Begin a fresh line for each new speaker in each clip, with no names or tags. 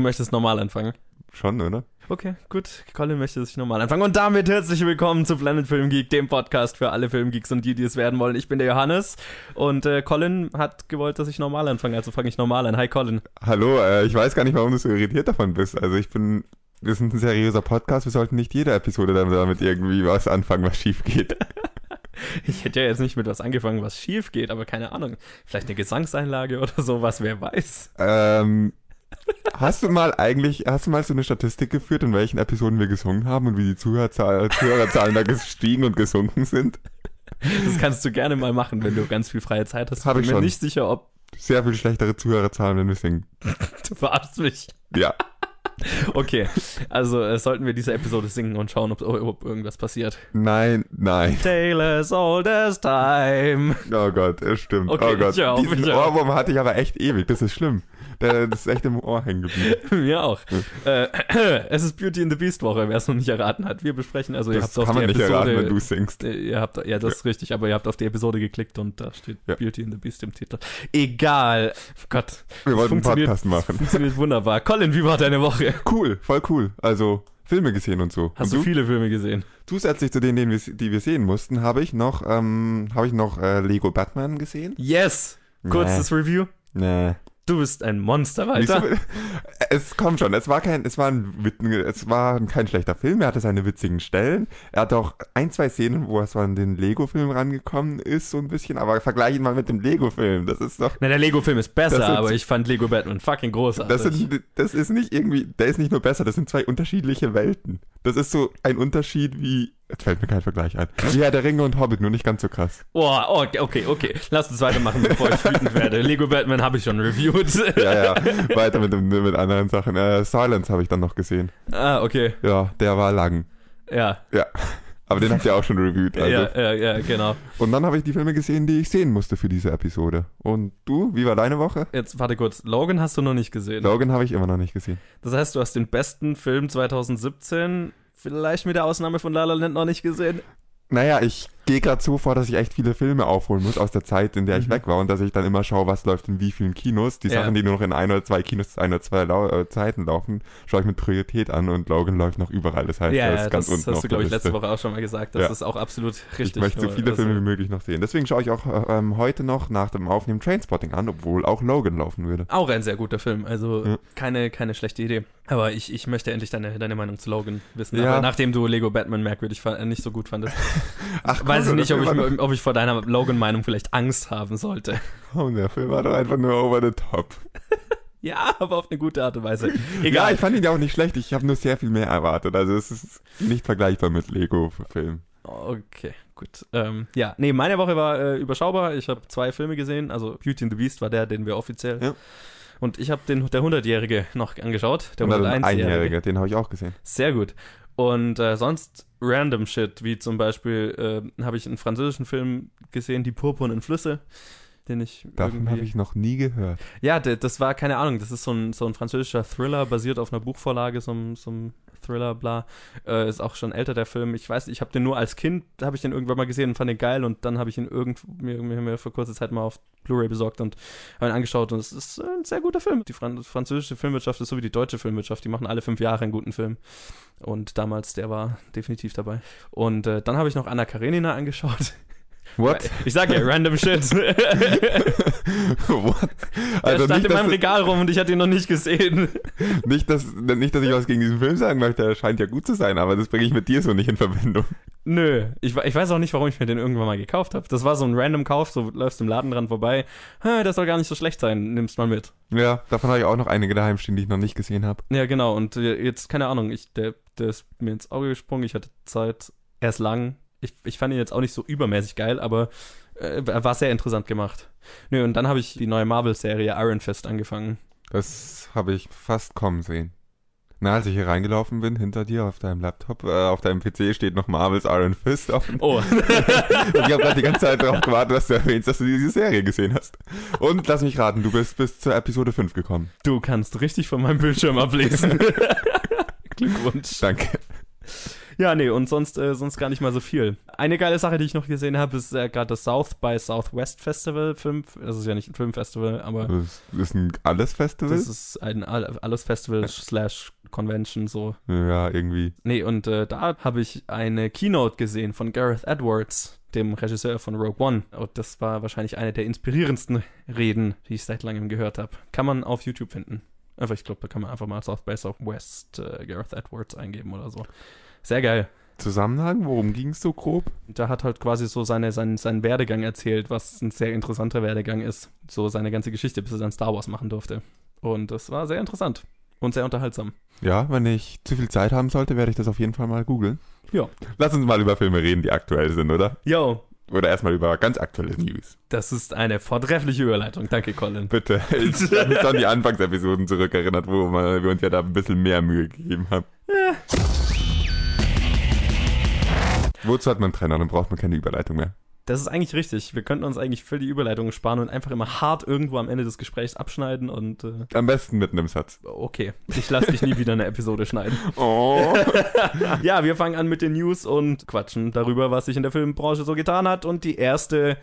Du möchtest normal anfangen.
Schon, oder?
Okay, gut. Colin möchte sich normal anfangen. Und damit herzlich willkommen zu Planet Film Geek, dem Podcast für alle Filmgeeks und die, die es werden wollen. Ich bin der Johannes und äh, Colin hat gewollt, dass ich normal anfange, also fange ich normal an. Hi Colin.
Hallo, äh, ich weiß gar nicht, warum du so irritiert davon bist. Also ich bin, wir sind ein seriöser Podcast, wir sollten nicht jede Episode damit irgendwie was anfangen, was schief geht.
Ich hätte ja jetzt nicht mit was angefangen, was schief geht, aber keine Ahnung. Vielleicht eine Gesangseinlage oder sowas, wer weiß.
Ähm, hast du mal eigentlich, hast du mal so eine Statistik geführt, in welchen Episoden wir gesungen haben und wie die Zuhörzahl, Zuhörerzahlen da gestiegen und gesunken sind?
Das kannst du gerne mal machen, wenn du ganz viel freie Zeit hast.
Hab ich
bin mir nicht sicher, ob
Sehr viel schlechtere Zuhörerzahlen, wenn wir singen.
du verarschst mich.
Ja.
Okay, also äh, sollten wir diese Episode singen und schauen, ob, ob irgendwas passiert.
Nein, nein.
Taylor's oldest time.
Oh Gott, es stimmt.
Okay,
oh Gott.
ich auf,
Diesen
ich.
Ohrwurm hatte ich aber echt ewig. Das ist schlimm. Das ist echt im Ohr hängen geblieben.
Mir auch. Äh, es ist Beauty and the Beast Woche, wer es noch nicht erraten hat. Wir besprechen, also ihr
Das
habt auf
kann
die
man nicht
Episode.
erraten, wenn du singst.
äh, Ihr habt, ja, das ist richtig, aber ihr habt auf die Episode geklickt und da steht
Ja.
Beauty and the Beast im Titel. Egal. Gott.
Wir wollten einen Podcast machen.
Funktioniert wunderbar. Colin, wie war deine Woche?
Cool, voll cool. Also Filme gesehen und so.
Hast
und
du viele Filme gesehen?
Zusätzlich zu denen, die wir sehen mussten, habe ich noch, ähm, habe ich noch äh, Lego Batman gesehen.
Yes! Kurzes Review.
Nee.
Du bist ein Monster,
Wieso-
Alter.
Es kommt schon. Es war kein, es war ein, es war kein schlechter Film. Er hatte seine witzigen Stellen. Er hatte auch ein, zwei Szenen, wo er so an den Lego-Film rangekommen ist, so ein bisschen. Aber vergleich ihn mal mit dem Lego-Film. Das ist doch,
Na, der Lego-Film ist besser,
sind-
aber ich fand Lego Batman fucking großartig.
das sind, das ist nicht irgendwie, der ist nicht nur besser. Das sind zwei unterschiedliche Welten. Das ist so ein Unterschied wie, jetzt fällt mir kein Vergleich ein. Wie Herr der Ringe und Hobbit, nur nicht ganz so krass.
Oh, okay, okay, okay. Lass uns weitermachen, bevor ich wütend werde. Lego Batman habe ich schon reviewed.
Ja, ja. Weiter mit, mit anderen Sachen. Äh, Silence habe ich dann noch gesehen.
ah, okay.
Ja, der war lang.
Ja.
Ja. Aber den habt ihr auch schon reviewed. Also.
Ja, ja, ja, genau.
Und dann habe ich die Filme gesehen, die ich sehen musste für diese Episode. Und du, wie war deine Woche?
Jetzt warte kurz. Logan hast du noch nicht gesehen.
Logan habe ich immer noch nicht gesehen.
Das heißt, du hast den besten Film 2017, vielleicht mit der Ausnahme von La La Land, noch nicht gesehen.
Naja, ich gehe gerade so vor, dass ich echt viele Filme aufholen muss aus der Zeit, in der ich
Mhm.
weg war und dass ich dann immer schaue, was läuft in wie vielen Kinos. Die
Ja.
Sachen, die nur noch in ein oder zwei Kinos, ein oder zwei Lau äh, Zeiten laufen, schaue ich mit Priorität an und Logan läuft noch überall. Das heißt,
ja,
er ist ganz
das
unten
hast du, glaube ich, letzte. Woche auch schon mal gesagt. Das
Ja.
ist auch absolut richtig.
Ich möchte so viele
also-
Filme wie möglich noch sehen. Deswegen schaue ich auch äh, ähm, heute noch nach dem Aufnehmen Trainspotting an, obwohl auch Logan laufen würde.
Auch ein sehr guter Film, also
Ja.
keine, keine schlechte Idee. Aber ich, ich möchte endlich deine, deine Meinung zu Logan wissen.
Ja.
Nachdem du Lego Batman merkwürdig äh, nicht so gut fandest,
Ach,
weiß ich nicht, ob ich, ob ich vor deiner Logan-Meinung vielleicht Angst haben sollte.
Komm, der Film war doch einfach nur over the top.
Ja, aber auf eine gute Art und Weise.
Ja,
Egal.
ich fand ihn ja auch nicht schlecht. Ich habe nur sehr viel mehr erwartet. Also es ist nicht vergleichbar mit Lego-Film.
Okay, gut. Ähm, ja, nee, meine Woche war äh, überschaubar. Ich habe zwei Filme gesehen. Also Beauty and the Beast war der, den wir offiziell.
Ja.
Und ich habe den der 100-Jährige noch angeschaut. Der
Und dann
101-Jährige.
Einjährige, den habe ich auch gesehen.
Sehr gut. Und äh, sonst random Shit, wie zum Beispiel äh, habe ich einen französischen Film gesehen, Die purpurnen Flüsse, den ich
Davon habe ich noch nie gehört.
Ja, das war, keine Ahnung, das ist so ein, so ein französischer Thriller, basiert auf einer Buchvorlage, so, so ein Thriller, bla. Äh, ist auch schon älter, der Film. Ich weiß, ich habe den nur als Kind, habe ich den irgendwann mal gesehen und fand den geil und dann habe ich ihn irgend, mir, mir, mir vor kurzer Zeit mal auf Blu-ray besorgt und habe ihn angeschaut und es ist ein sehr guter Film. Die Fran französische Filmwirtschaft ist so wie die deutsche Filmwirtschaft, die machen alle fünf Jahre einen guten Film. Und damals, der war definitiv dabei. Und äh, dann habe ich noch Anna Karenina angeschaut.
What?
Ich sag ja, random Shit.
What?
Der
Also
stand
nicht
in meinem Regal rum und ich hatte ihn noch nicht gesehen.
nicht, dass, nicht, dass ich was gegen diesen Film sagen möchte. Er scheint ja gut zu sein, aber das bringe ich mit dir so nicht in Verbindung.
Nö, ich, ich weiß auch nicht, warum ich mir den irgendwann mal gekauft habe. Das war so ein random Kauf, so läufst im Laden dran vorbei. "Hä, Das soll gar nicht so schlecht sein, nimmst mal mit.
Ja, davon habe ich auch noch einige daheim stehen, die ich noch nicht gesehen habe.
Ja, genau. Und äh, jetzt, keine Ahnung, ich, der, der ist mir ins Auge gesprungen. Ich hatte Zeit. Er ist lang. Ich, ich fand ihn jetzt auch nicht so übermäßig geil, aber äh, er war sehr interessant gemacht. Nö, und dann habe ich die neue Marvel-Serie Iron Fist angefangen.
Das habe ich fast kommen sehen. Na, als ich hier reingelaufen bin, hinter dir auf deinem Laptop, äh, auf deinem PC steht noch Marvel's Iron Fist auf. Und
Oh,
ich habe gerade die ganze Zeit darauf gewartet, dass du erwähnst, dass du diese Serie gesehen hast. Und lass mich raten, du bist bis zur Episode 5 gekommen.
du kannst richtig von meinem Bildschirm ablesen. Glückwunsch.
Danke.
Ja, nee, und sonst, äh, sonst gar nicht mal so viel. Eine geile Sache, die ich noch gesehen habe, ist äh, gerade das South by Southwest Festival. Film, das ist ja nicht ein Filmfestival, aber
Das ist ein Alles-Festival?
das ist ein All- alles Festival slash Convention so.
Ja, irgendwie.
Nee, und äh, da habe ich eine Keynote gesehen von Gareth Edwards, dem Regisseur von Rogue One. Und das war wahrscheinlich eine der inspirierendsten Reden, die ich seit langem gehört habe. Kann man auf YouTube finden. Einfach, ich glaube, da kann man einfach mal South by Southwest äh, Gareth Edwards eingeben oder so. Sehr geil.
Zusammenhang, worum ging es so grob?
Da hat halt quasi so seine, seinen, seinen Werdegang erzählt, was ein sehr interessanter Werdegang ist. So seine ganze Geschichte, bis er dann Star Wars machen durfte. Und das war sehr interessant und sehr unterhaltsam.
Ja, wenn ich zu viel Zeit haben sollte, werde ich das auf jeden Fall mal googeln.
Ja.
Lass uns mal über Filme reden, die aktuell sind, oder?
Yo,
Oder erstmal über ganz aktuelle News.
das ist eine vortreffliche Überleitung. Danke, Colin.
Bitte. Ich habe mich an die Anfangsepisoden zurückerinnert, wo wir uns ja da ein bisschen mehr Mühe gegeben haben. Wozu hat man einen Trenner? Dann braucht man keine Überleitung mehr.
Das ist eigentlich richtig. Wir könnten uns eigentlich für die Überleitung sparen und einfach immer hart irgendwo am Ende des Gesprächs abschneiden und äh,
Am besten mit einem Satz.
okay, ich lasse dich nie wieder eine Episode schneiden.
Oh.
Ja, wir fangen an mit den News und quatschen darüber, was sich in der Filmbranche so getan hat. Und die erste.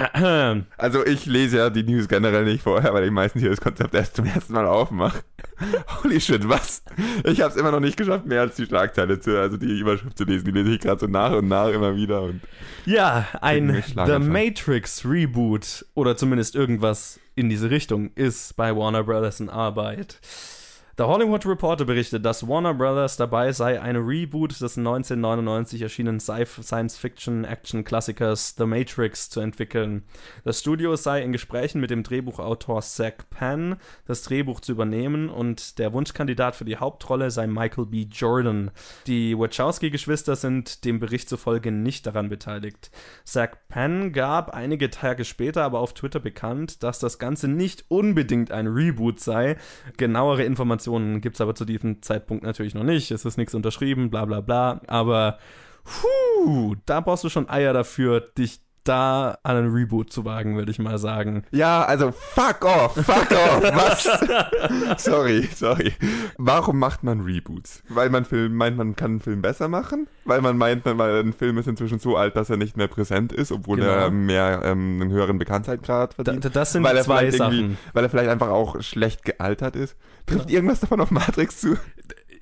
Also ich lese ja die News generell nicht vorher, weil ich meistens hier das Konzept erst zum ersten Mal aufmache. Holy shit, was? Ich habe es immer noch nicht geschafft, mehr als die Schlagzeile zu, also die Überschrift zu lesen. Die lese ich gerade so nach und nach immer wieder. Und
Ja, ein The. Matrix Reboot oder zumindest irgendwas in diese Richtung ist bei Warner Brothers in Arbeit. Der Hollywood Reporter berichtet, dass Warner Brothers dabei sei, eine Reboot des 1999 erschienenen Sci- Science-Fiction-Action-Klassikers The Matrix zu entwickeln. Das Studio sei in Gesprächen mit dem Drehbuchautor Zach Penn, das Drehbuch zu übernehmen und der Wunschkandidat für die Hauptrolle sei Michael B. Jordan. Die Wachowski-Geschwister sind dem Bericht zufolge nicht daran beteiligt. Zach Penn gab einige Tage später aber auf Twitter bekannt, dass das Ganze nicht unbedingt ein Reboot sei. Genauere Informationen gibt es aber zu diesem Zeitpunkt natürlich noch nicht. Es ist nichts unterschrieben, bla bla bla. Aber puh, da brauchst du schon Eier dafür, dich da an einen Reboot zu wagen, würde ich mal sagen.
ja, also fuck off, fuck off, was? sorry, sorry. Warum macht man Reboots? Weil man Film, meint, man kann einen Film besser machen? Weil man meint, man- weil ein Film ist inzwischen so alt, dass er nicht mehr präsent ist, obwohl
Genau.
er mehr ähm, einen höheren Bekanntheitsgrad
Da,
verdient?
das sind
weil
zwei Sachen.
Weil er vielleicht einfach auch schlecht gealtert ist. Trifft irgendwas davon auf Matrix zu?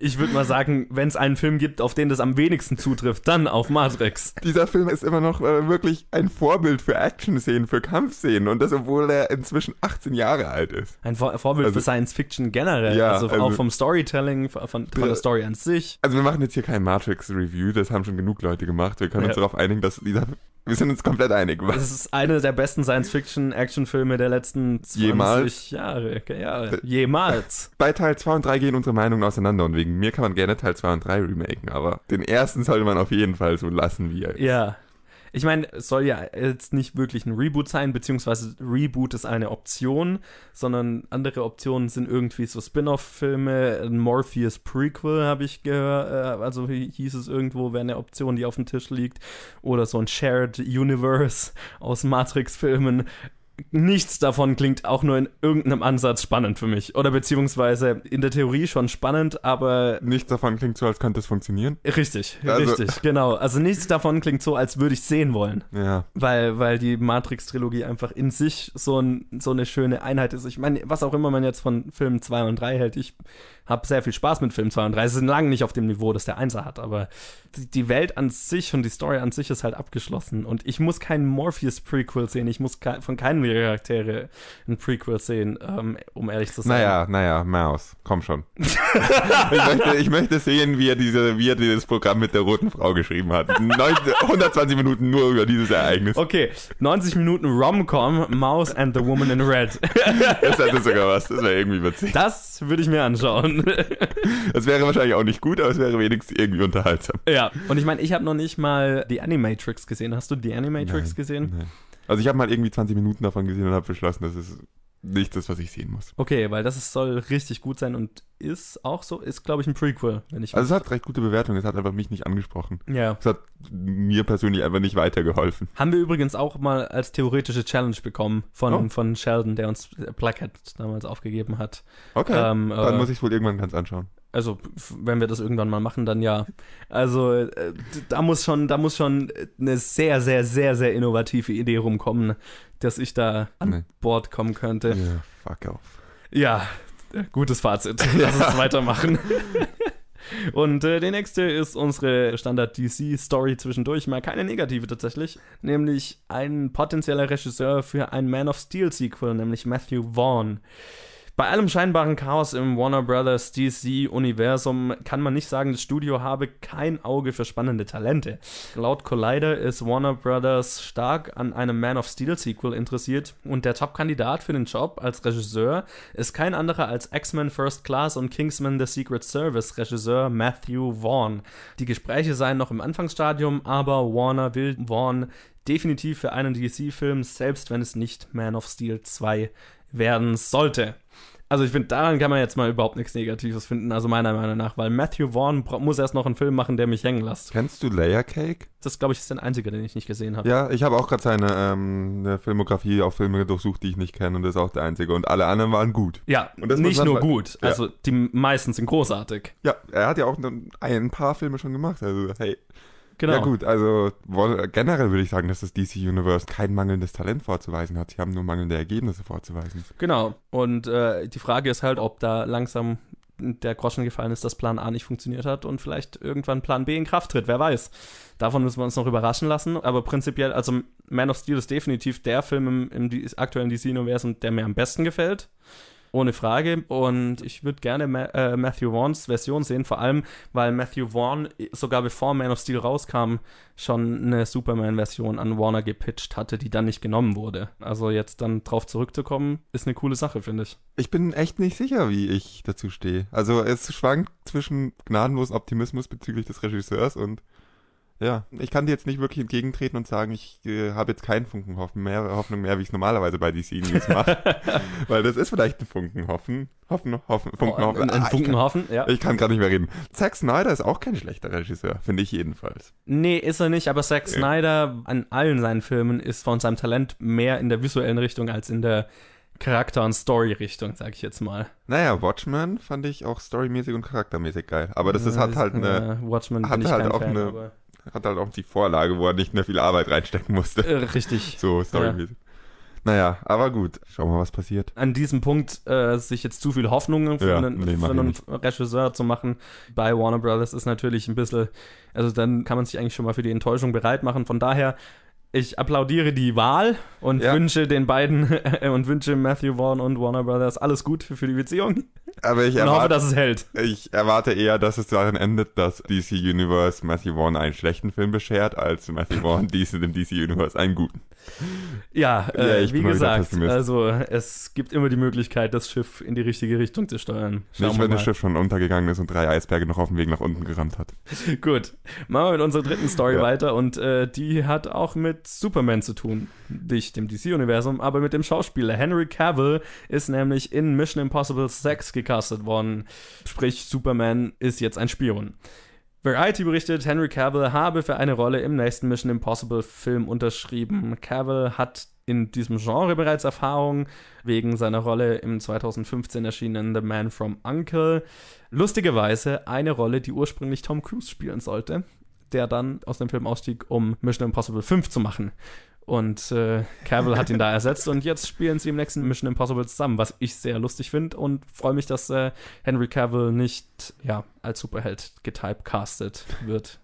Ich würde mal sagen, wenn es einen Film gibt, auf den das am wenigsten zutrifft, dann auf Matrix.
Dieser Film ist immer noch äh, wirklich ein Vorbild für Action-Szenen, für Kampfszenen und das, obwohl er inzwischen 18 Jahre alt ist.
Ein Vor Vorbild
Also-
für Science Fiction generell.
Ja,
also,
also-
auch vom Storytelling, von, von der Story an sich.
Also wir machen jetzt hier kein Matrix-Review, das haben schon genug Leute gemacht. Wir können uns
Ja.
darauf einigen, dass dieser... Wir sind uns komplett einig. Was?
Es ist einer der besten Science-Fiction-Action-Filme der letzten 20
Jemals?
Jahre. Ja, jemals.
Bei Teil 2 und 3 gehen unsere Meinungen auseinander und wegen mir kann man gerne Teil 2 und 3 remaken, aber den ersten sollte man auf jeden Fall so lassen, wie er ist.
Ja. Ich meine, es soll ja jetzt nicht wirklich ein Reboot sein, beziehungsweise Reboot ist eine Option, sondern andere Optionen sind irgendwie so Spin-off-Filme, ein Morpheus Prequel habe ich gehört, äh, also hi- hieß es irgendwo, wäre eine Option, die auf dem Tisch liegt, oder so ein Shared Universe aus Matrix-Filmen. Nichts davon klingt auch nur in irgendeinem Ansatz spannend für mich. Oder beziehungsweise in der Theorie schon spannend, aber
Nichts davon klingt so, als könnte es funktionieren.
richtig,
Also-
richtig, genau. Also nichts davon klingt so, als würde ich sehen wollen
Ja.
weil, weil die Matrix-Trilogie einfach in sich so, ein, so eine schöne Einheit ist. Ich meine, was auch immer man jetzt von Filmen 2 und 3 hält, ich habe sehr viel Spaß mit Film 2 und 3. Sie sind lange nicht auf dem Niveau, das der Einser hat, aber die, Welt an sich und die Story an sich ist halt abgeschlossen. Und ich muss keinen Morpheus-Prequel sehen, ich muss ke von keinem der Charaktere ein Prequel sehen, ähm, um ehrlich zu sein.
Naja, naja, Maus, komm schon. ich, möchte, ich möchte sehen, wie er, diese, wie er dieses Programm mit der roten Frau geschrieben hat. 90, 120 Minuten nur über dieses Ereignis.
Okay, 90 Minuten Rom-Com, Mouse and the Woman in Red.
Das hätte sogar was, das wäre irgendwie witzig.
Das würde ich mir anschauen.
Das wäre wahrscheinlich auch nicht gut, aber es wäre wenigstens irgendwie unterhaltsam.
Ja, und ich meine, ich habe noch nicht mal die Animatrix gesehen. Hast du die Animatrix
Nein.
gesehen?
Nee. Also ich habe mal irgendwie 20 Minuten davon gesehen und habe beschlossen, das ist nicht das, was ich sehen muss.
Okay, weil das ist, soll richtig gut sein und ist auch so, ist glaube ich ein Prequel, wenn ich
Also es hat recht gute Bewertungen, es hat einfach mich nicht angesprochen.
ja.
Es hat mir persönlich einfach nicht weitergeholfen.
Haben wir übrigens auch mal als theoretische Challenge bekommen von,
Oh.
von Sheldon, der uns Blackhead damals aufgegeben hat.
Okay,
Ähm,
dann
äh,
muss ich wohl irgendwann ganz anschauen.
Also, wenn wir das irgendwann mal machen, dann ja. Also, äh, da muss schon, da muss schon eine sehr, sehr, sehr, sehr innovative Idee rumkommen, dass ich da an
Nee.
Bord kommen könnte.
Ja, fuck off.
Ja, äh, gutes Fazit. Lass uns weitermachen. Und äh, die nächste ist unsere Standard-DC-Story zwischendurch, mal keine negative tatsächlich, nämlich ein potenzieller Regisseur für ein Man of Steel-Sequel, nämlich Matthew Vaughn. Bei allem scheinbaren Chaos im Warner Brothers DC-Universum kann man nicht sagen, das Studio habe kein Auge für spannende Talente. Laut Collider ist Warner Brothers stark an einem Man of Steel-Sequel interessiert und der Top-Kandidat für den Job als Regisseur ist kein anderer als X-Men First Class und Kingsman The Secret Service Regisseur Matthew Vaughn. Die Gespräche seien noch im Anfangsstadium, aber Warner will Vaughn definitiv für einen DC-Film, selbst wenn es nicht Man of Steel 2 werden sollte. Also ich finde, daran kann man jetzt mal überhaupt nichts Negatives finden, also meiner Meinung nach, weil Matthew Vaughn muss erst noch einen Film machen, der mich hängen lässt.
Kennst du Layer Cake?
Das, glaube ich, ist der einzige, den ich nicht gesehen habe.
Ja, ich habe auch gerade seine ähm, Filmografie auf Filme durchsucht, die ich nicht kenne und das ist auch der einzige. Und alle anderen waren gut.
Ja,
Und das muss
nicht nur gut,
Ja.
also die meisten sind großartig.
Ja, er hat ja auch ein paar Filme schon gemacht. Also, hey.
Genau.
Ja gut, also generell würde ich sagen, dass das DC Universe kein mangelndes Talent vorzuweisen hat. Sie haben nur mangelnde Ergebnisse vorzuweisen.
Genau. Und äh, die Frage ist halt, ob da langsam der Groschen gefallen ist, dass Plan A nicht funktioniert hat und vielleicht irgendwann Plan B in Kraft tritt. Wer weiß. Davon müssen wir uns noch überraschen lassen. Aber prinzipiell, also Man of Steel ist definitiv der Film im, im aktuellen DC-Universum, der mir am besten gefällt. Ohne Frage. Und ich würde gerne Ma äh, Matthew Vaughns Version sehen, vor allem, weil Matthew Vaughn sogar bevor Man of Steel rauskam, schon eine Superman-Version an Warner gepitcht hatte, die dann nicht genommen wurde. Also jetzt dann drauf zurückzukommen, ist eine coole Sache, finde ich.
Ich bin echt nicht sicher, wie ich dazu stehe. Also es schwankt zwischen gnadenlosen Optimismus bezüglich des Regisseurs und ja, ich kann dir jetzt nicht wirklich entgegentreten und sagen, ich äh, habe jetzt keinen Funken Hoffen mehr, Hoffnung mehr, wie ich es normalerweise bei DC News mache. Weil das ist vielleicht ein Funken Hoffen. Hoffen, Hoffen, Funken Hoffen.
Ein, ein
Ah, ich
Funken
kann-
hoffen, ja.
Ich kann gerade nicht mehr reden. Zack Snyder ist auch kein schlechter Regisseur, finde ich jedenfalls.
Nee, ist er nicht, aber Zack
Ja.
Snyder an allen seinen Filmen ist von seinem Talent mehr in der visuellen Richtung als in der Charakter- und Story-Richtung, sag ich jetzt mal.
Naja, Watchmen fand ich auch storymäßig und charaktermäßig geil. Aber das ist, hat halt eine,
äh, Watchmen
hat halt auch
Fan,
eine- hat halt auch die Vorlage, wo er nicht mehr viel Arbeit reinstecken musste.
äh, richtig.
So, storymäßig. Naja, aber gut. Schauen wir mal, was passiert.
An diesem Punkt äh, sich jetzt zu viel Hoffnungen für
Ja,
einen,
nee,
für einen. Regisseur zu machen bei Warner Brothers ist natürlich ein bisschen, also dann kann man sich eigentlich schon mal für die Enttäuschung bereit machen. Von daher, ich applaudiere die Wahl und
Ja.
wünsche den beiden und wünsche Matthew Vaughn und Warner Brothers alles Gute für die Beziehung
Aber ich
und hoffe,
erwarte,
dass es hält.
ich erwarte eher, dass es darin endet, dass DC Universe Matthew Vaughn einen schlechten Film beschert, als Matthew Vaughn DC dem DC Universe einen guten.
Ja,
Ja,
äh,
ich
wie gesagt, also es gibt immer die Möglichkeit, das Schiff in die richtige Richtung zu steuern. Schauen
Nicht, wenn
mal.
das Schiff schon untergegangen ist und drei Eisberge noch auf dem Weg nach unten gerammt hat.
Gut, machen wir mit unserer dritten Story
Ja.
weiter und äh, die hat auch mit Superman zu tun. Nicht dem DC-Universum, aber mit dem Schauspieler. Henry Cavill ist nämlich in Mission Impossible 6 gecastet worden. Sprich, Superman ist jetzt ein Spion. Variety berichtet, Henry Cavill habe für eine Rolle im nächsten Mission Impossible Film unterschrieben. Cavill hat in diesem Genre bereits Erfahrung wegen seiner Rolle im 2015 erschienenen The Man from Uncle. Lustigerweise eine Rolle, die ursprünglich Tom Cruise spielen sollte, der dann aus dem Film ausstieg, um Mission Impossible 5 zu machen. Und äh, Cavill hat ihn da ersetzt und jetzt spielen sie im nächsten Mission Impossible zusammen, was ich sehr lustig finde und freue mich, dass äh, Henry Cavill nicht ja, als Superheld getypecastet wird.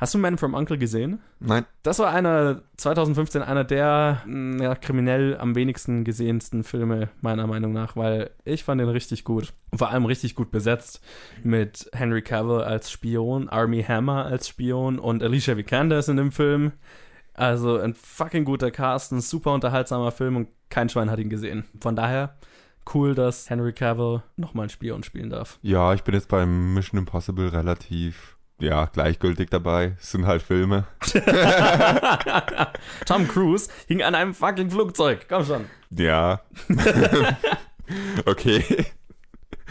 Hast du Man from Uncle gesehen?
Nein,
Das war einer 2015 einer der mh, ja, kriminell am wenigsten gesehensten Filme meiner Meinung nach, weil ich fand den richtig gut. Vor allem richtig gut besetzt mit Henry Cavill als Spion, Army Hammer als Spion und Alicia Vikander ist in dem Film. Also ein fucking guter Cast, ein super unterhaltsamer Film und kein Schwein hat ihn gesehen. Von daher cool, dass Henry Cavill nochmal einen Spion spielen darf.
ja, ich bin jetzt beim Mission Impossible relativ, ja, gleichgültig dabei. Es sind halt Filme.
Tom Cruise hing an einem fucking Flugzeug. Komm schon.
Ja. okay.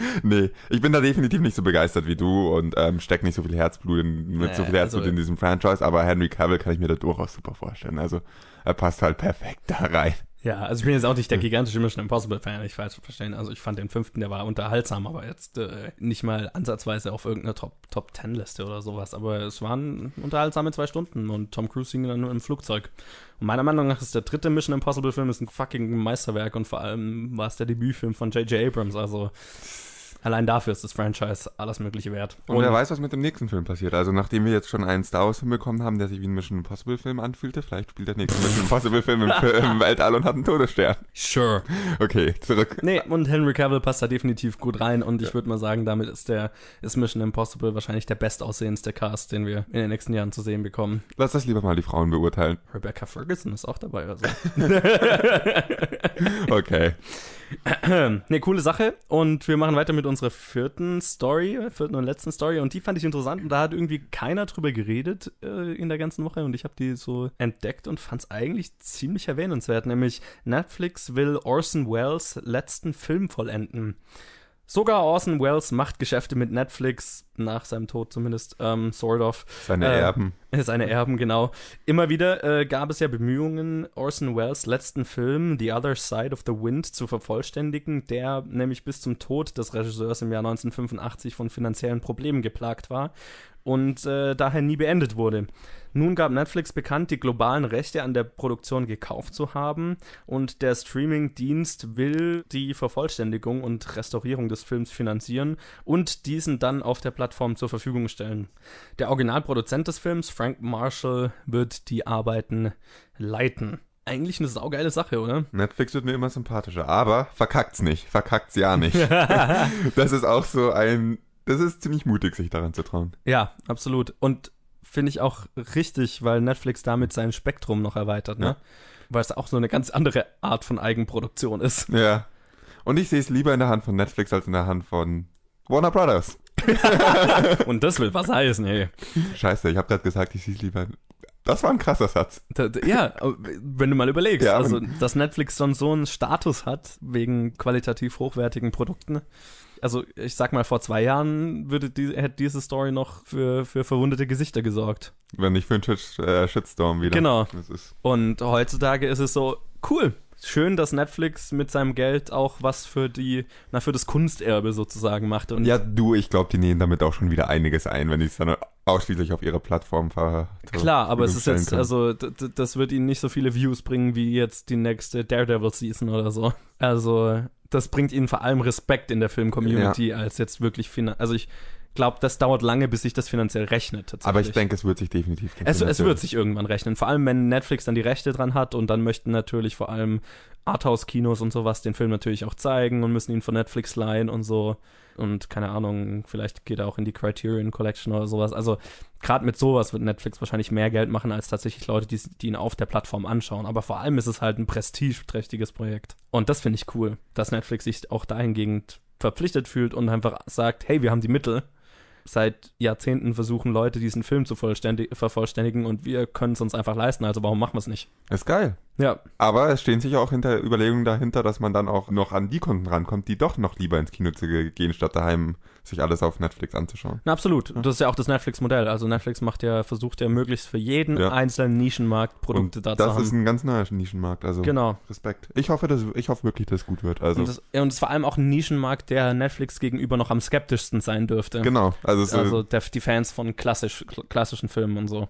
Nee, ich bin da definitiv nicht so begeistert wie du und ähm, steck nicht so viel Herzblut in, mit so
Nee,
viel Herzblut
also-
in diesem Franchise, aber Henry Cavill kann ich mir da durchaus super vorstellen. Also er passt halt perfekt da rein.
Ja, also ich bin jetzt auch nicht der gigantische Mission Impossible Fan, ich falsch verstehen. Also ich fand den fünften, der war unterhaltsam, aber jetzt äh, nicht mal ansatzweise auf irgendeiner Top, Top Ten Liste oder sowas. Aber es waren unterhaltsame zwei Stunden und Tom Cruise ging dann nur im Flugzeug. Und meiner Meinung nach ist der dritte Mission Impossible Film ist ein fucking Meisterwerk und vor allem war es der Debütfilm von J.J. Abrams, also Allein dafür ist das Franchise alles Mögliche wert.
Und, und wer weiß, was mit dem nächsten Film passiert. Also, nachdem wir jetzt schon einen Star Wars-Film bekommen haben, der sich wie ein Mission Impossible-Film anfühlte, vielleicht spielt der nächste Mission Impossible-Film im, im, Weltall und hat einen Todesstern.
Sure.
Okay, zurück.
Nee, und Henry Cavill passt da definitiv gut rein und ich würde mal sagen, damit ist der ist Mission Impossible wahrscheinlich der bestaussehendste Cast, den wir in den nächsten Jahren zu sehen bekommen.
Lass das lieber mal die Frauen beurteilen.
Rebecca Ferguson ist auch dabei, also.
okay.
ne, coole Sache. Und wir machen weiter mit unserer vierten Story, vierten und letzten Story. Und die fand ich interessant. Und da hat irgendwie keiner drüber geredet äh, in der ganzen Woche. Und ich habe die so entdeckt und fand es eigentlich ziemlich erwähnenswert. Nämlich Netflix will Orson Welles letzten Film vollenden. Sogar Orson Welles macht Geschäfte mit Netflix, nach seinem Tod zumindest, ähm, sort of.
Seine äh, Erben.
Seine Erben, genau. Immer wieder äh, gab es ja Bemühungen, Orson Welles letzten Film, The Other Side of the Wind, zu vervollständigen, der nämlich bis zum Tod des Regisseurs im Jahr 1985 von finanziellen Problemen geplagt war und äh, daher nie beendet wurde. Nun gab Netflix bekannt, die globalen Rechte an der Produktion gekauft zu haben und der Streaming-Dienst will die Vervollständigung und Restaurierung des Films finanzieren und diesen dann auf der Plattform zur Verfügung stellen. Der Originalproduzent des Films, Frank Marshall, wird die Arbeiten leiten eigentlich eine saugeile Sache, oder?
Netflix wird mir immer sympathischer, aber verkackt's nicht. Verkackt's ja nicht. das ist auch so ein. Das ist ziemlich mutig, sich daran zu trauen.
Ja, absolut. Und finde ich auch richtig, weil Netflix damit sein Spektrum noch erweitert, ne? Ja. Weil es auch so eine ganz andere Art von Eigenproduktion ist.
Ja. Und ich sehe es lieber in der Hand von Netflix als in der Hand von Warner Brothers.
Und das will was heißen, ey.
Scheiße, ich habe gerade gesagt, ich sehe es lieber. Das war ein krasser Satz.
Ja, wenn du mal überlegst, ja, also dass Netflix dann so einen Status hat wegen qualitativ hochwertigen Produkten also ich sag mal, vor zwei Jahren würde die, hätte diese Story noch für, für verwundete Gesichter gesorgt.
Wenn nicht für einen Shit, äh, Shitstorm wieder.
Genau. Und heutzutage ist es so, cool. Schön, dass Netflix mit seinem Geld auch was für die, na, für das Kunsterbe sozusagen macht. Und
ja, du, ich glaube, die nehmen damit auch schon wieder einiges ein, wenn die es dann ausschließlich auf ihrer Plattform ver
Klar, aber es ist jetzt, können. also das wird ihnen nicht so viele Views bringen wie jetzt die nächste Daredevil Season oder so. Also das bringt ihnen vor allem Respekt in der Film-Community ja. als jetzt wirklich Also ich glaube, das dauert lange, bis sich das finanziell rechnet.
Aber ich denke, es wird sich definitiv
es, es wird sich irgendwann rechnen. Vor allem, wenn Netflix dann die Rechte dran hat und dann möchten natürlich vor allem Arthouse-Kinos und sowas den Film natürlich auch zeigen und müssen ihn von Netflix leihen und so und keine Ahnung, vielleicht geht er auch in die Criterion Collection oder sowas. Also gerade mit sowas wird Netflix wahrscheinlich mehr Geld machen als tatsächlich Leute, die, die ihn auf der Plattform anschauen. Aber vor allem ist es halt ein prestigeträchtiges Projekt. Und das finde ich cool, dass Netflix sich auch dahingehend verpflichtet fühlt und einfach sagt, hey, wir haben die Mittel seit Jahrzehnten versuchen Leute diesen Film zu vervollständigen und wir können es uns einfach leisten, also warum machen wir es nicht?
Ist geil.
Ja.
Aber es stehen sich auch hinter Überlegungen dahinter, dass man dann auch noch an die Kunden rankommt, die doch noch lieber ins Kino zu gehen, statt daheim sich alles auf Netflix anzuschauen.
Na, absolut. Das ist ja auch das Netflix-Modell. Also Netflix macht ja, versucht ja möglichst für jeden ja. einzelnen Nischenmarkt Produkte da
zu haben. Das ist ein ganz neuer Nischenmarkt. Also
genau.
Respekt. Ich hoffe, dass, ich hoffe wirklich, dass es gut wird. Also.
Und, das, und es ist vor allem auch ein Nischenmarkt, der Netflix gegenüber noch am skeptischsten sein dürfte.
Genau.
Also, also der, die Fans von klassisch, klassischen Filmen und so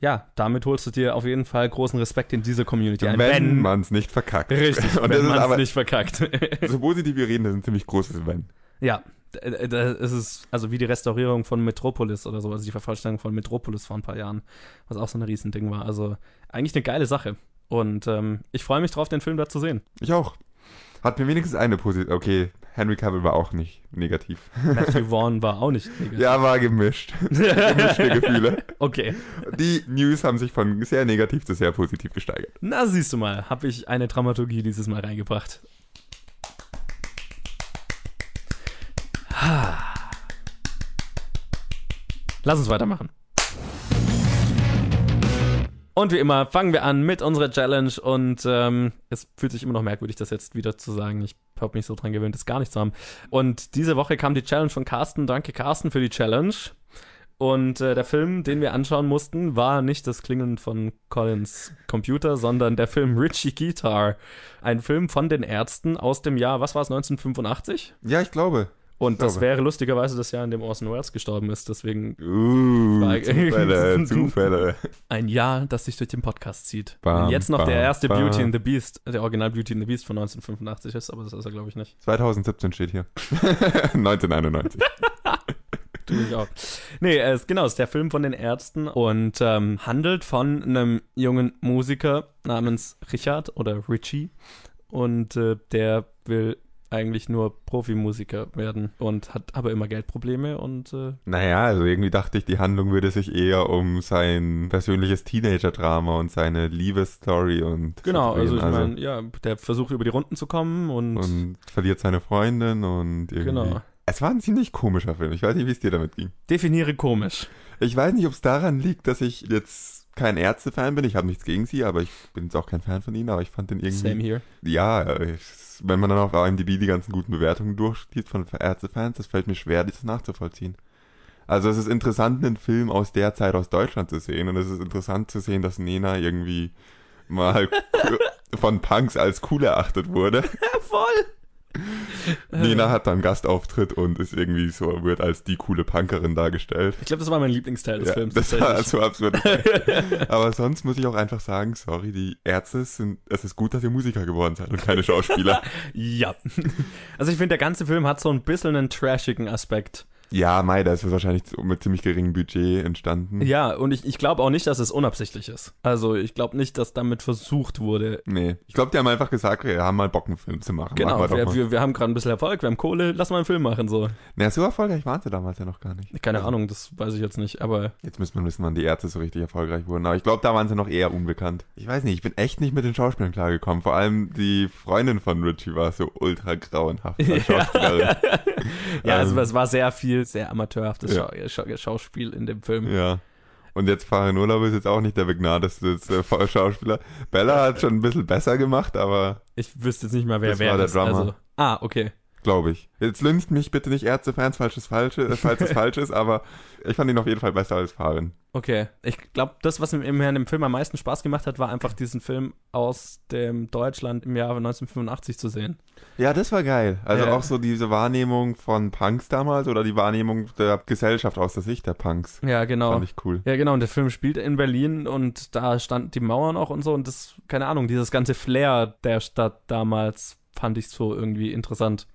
ja, damit holst du dir auf jeden Fall großen Respekt in diese Community
ein. Wenn, wenn man es nicht verkackt.
Richtig, und wenn man es nicht verkackt.
so positiv wir reden, das ist ein ziemlich großes Wenn.
Ja, das ist also wie die Restaurierung von Metropolis oder so, also die Vervollständigung von Metropolis vor ein paar Jahren, was auch so ein Riesending war. Also eigentlich eine geile Sache. Und ähm, ich freue mich drauf, den Film da zu sehen.
Ich auch. Hat mir wenigstens eine positive. Okay, Henry Cavill war auch nicht negativ.
Matthew Vaughn war auch nicht negativ.
Ja, war gemischt. Gemischte Gefühle.
Okay.
Die News haben sich von sehr negativ zu sehr positiv gesteigert.
Na, siehst du mal, habe ich eine Dramaturgie dieses Mal reingebracht. Lass uns weitermachen. Und wie immer fangen wir an mit unserer Challenge und ähm, es fühlt sich immer noch merkwürdig, das jetzt wieder zu sagen. Ich habe mich so dran gewöhnt, das gar nicht zu haben. Und diese Woche kam die Challenge von Carsten. Danke, Carsten, für die Challenge. Und äh, der Film, den wir anschauen mussten, war nicht das Klingeln von Collins Computer, sondern der Film Richie Guitar. Ein Film von den Ärzten aus dem Jahr, was war es, 1985?
Ja, ich glaube.
Und das wäre lustigerweise das Jahr, in dem Orson Welles gestorben ist. Deswegen
Uh. Zufälle, Zufälle.
ein Jahr, das sich durch den Podcast zieht.
Bam,
Und jetzt noch der
bam,
erste
bam.
Beauty and the Beast, der Original Beauty and the Beast von 1985 ist, aber das ist er, glaube ich, nicht.
2017 steht hier. 1991.
Tu ich auch. Nee, es genau, es ist der Film von den Ärzten und ähm, handelt von einem jungen Musiker namens Richard oder Richie. Und äh, der will eigentlich nur Profimusiker werden und hat aber immer Geldprobleme und äh,
Naja, also irgendwie dachte ich, die Handlung würde sich eher um sein persönliches Teenager-Drama und seine Liebesstory und
genau, also ich meine, ja, der versucht über die Runden zu kommen und,
und verliert seine Freundin und irgendwie.
genau.
Es war ein ziemlich komischer Film. Ich weiß nicht, wie es dir damit ging.
Definiere komisch.
Ich weiß nicht, ob es daran liegt, dass ich jetzt kein Ärzte-Fan bin. Ich habe nichts gegen sie, aber ich bin jetzt auch kein Fan von ihnen. Aber ich fand den irgendwie.
Same here.
Ja, ich, wenn man dann auf IMDb die ganzen guten Bewertungen durchliest von Ärzte-Fans, das fällt mir schwer, das nachzuvollziehen. Also es ist interessant, einen Film aus der Zeit aus Deutschland zu sehen. Und es ist interessant zu sehen, dass Nena irgendwie mal von Punks als cool erachtet wurde.
Ja, voll.
Nena hat dann Gastauftritt und ist irgendwie so, wird als die coole Punkerin dargestellt.
Ich glaube, das war mein Lieblingsteil des
Ja,
Films.
das war so absurd. Aber sonst muss ich auch einfach sagen, sorry, die Ärzte sind, es ist gut, dass ihr Musiker geworden seid und keine Schauspieler.
Ja. Also ich finde, der ganze Film hat so ein bisschen einen trashigen Aspekt.
Ja, Mai, da ist es wahrscheinlich mit ziemlich geringem Budget entstanden.
Ja, und ich, ich glaube auch nicht, dass es unabsichtlich ist. Also ich glaube nicht, dass damit versucht wurde.
Nee. Ich glaube, die haben einfach gesagt, wir haben mal Bock, einen Film zu machen.
Genau,
Machen wir
wir, wir, wir haben gerade ein bisschen Erfolg, wir haben Kohle, lass mal einen Film machen, so.
Naja, so erfolgreich waren sie damals ja noch gar nicht.
Keine
Also,
Ahnung, das weiß ich jetzt nicht, aber
Jetzt müsste man wissen, wann die Ärzte so richtig erfolgreich wurden. Aber ich glaube, da waren sie noch eher unbekannt. Ich weiß nicht, ich bin echt nicht mit den Schauspielern klargekommen. Vor allem die Freundin von Richie war so ultra grauenhaft als Schauspielerin.
ja, also
Ähm,
es war sehr viel, sehr amateurhaftes
Ja.
Schau Schau Schauspiel in dem Film.
Ja. Und jetzt Farin Urlaub ist jetzt auch nicht der begnadeste äh, Schauspieler. Bella hat schon ein bisschen besser gemacht, aber
Ich wüsste jetzt nicht mal, wer
Das
wer
war der
ist.
Drummer.
Also, ah, okay.
Glaube ich. Jetzt lünst mich bitte nicht Ärztefans, falls es falsch ist, falls es falsch ist, aber ich fand ihn auf jeden Fall besser als Farin.
Okay. Ich glaube, das, was mir in dem Film am meisten Spaß gemacht hat, war einfach diesen Film aus dem Deutschland im Jahre 1985 zu sehen.
Ja, das war geil. Also
Ja.
auch so diese Wahrnehmung von Punks damals oder die Wahrnehmung der Gesellschaft aus der Sicht der Punks.
Ja, genau.
Fand ich cool.
Ja, genau, und der Film spielt in Berlin und da stand die Mauer noch und so und das, keine Ahnung, dieses ganze Flair der Stadt damals fand ich so irgendwie interessant.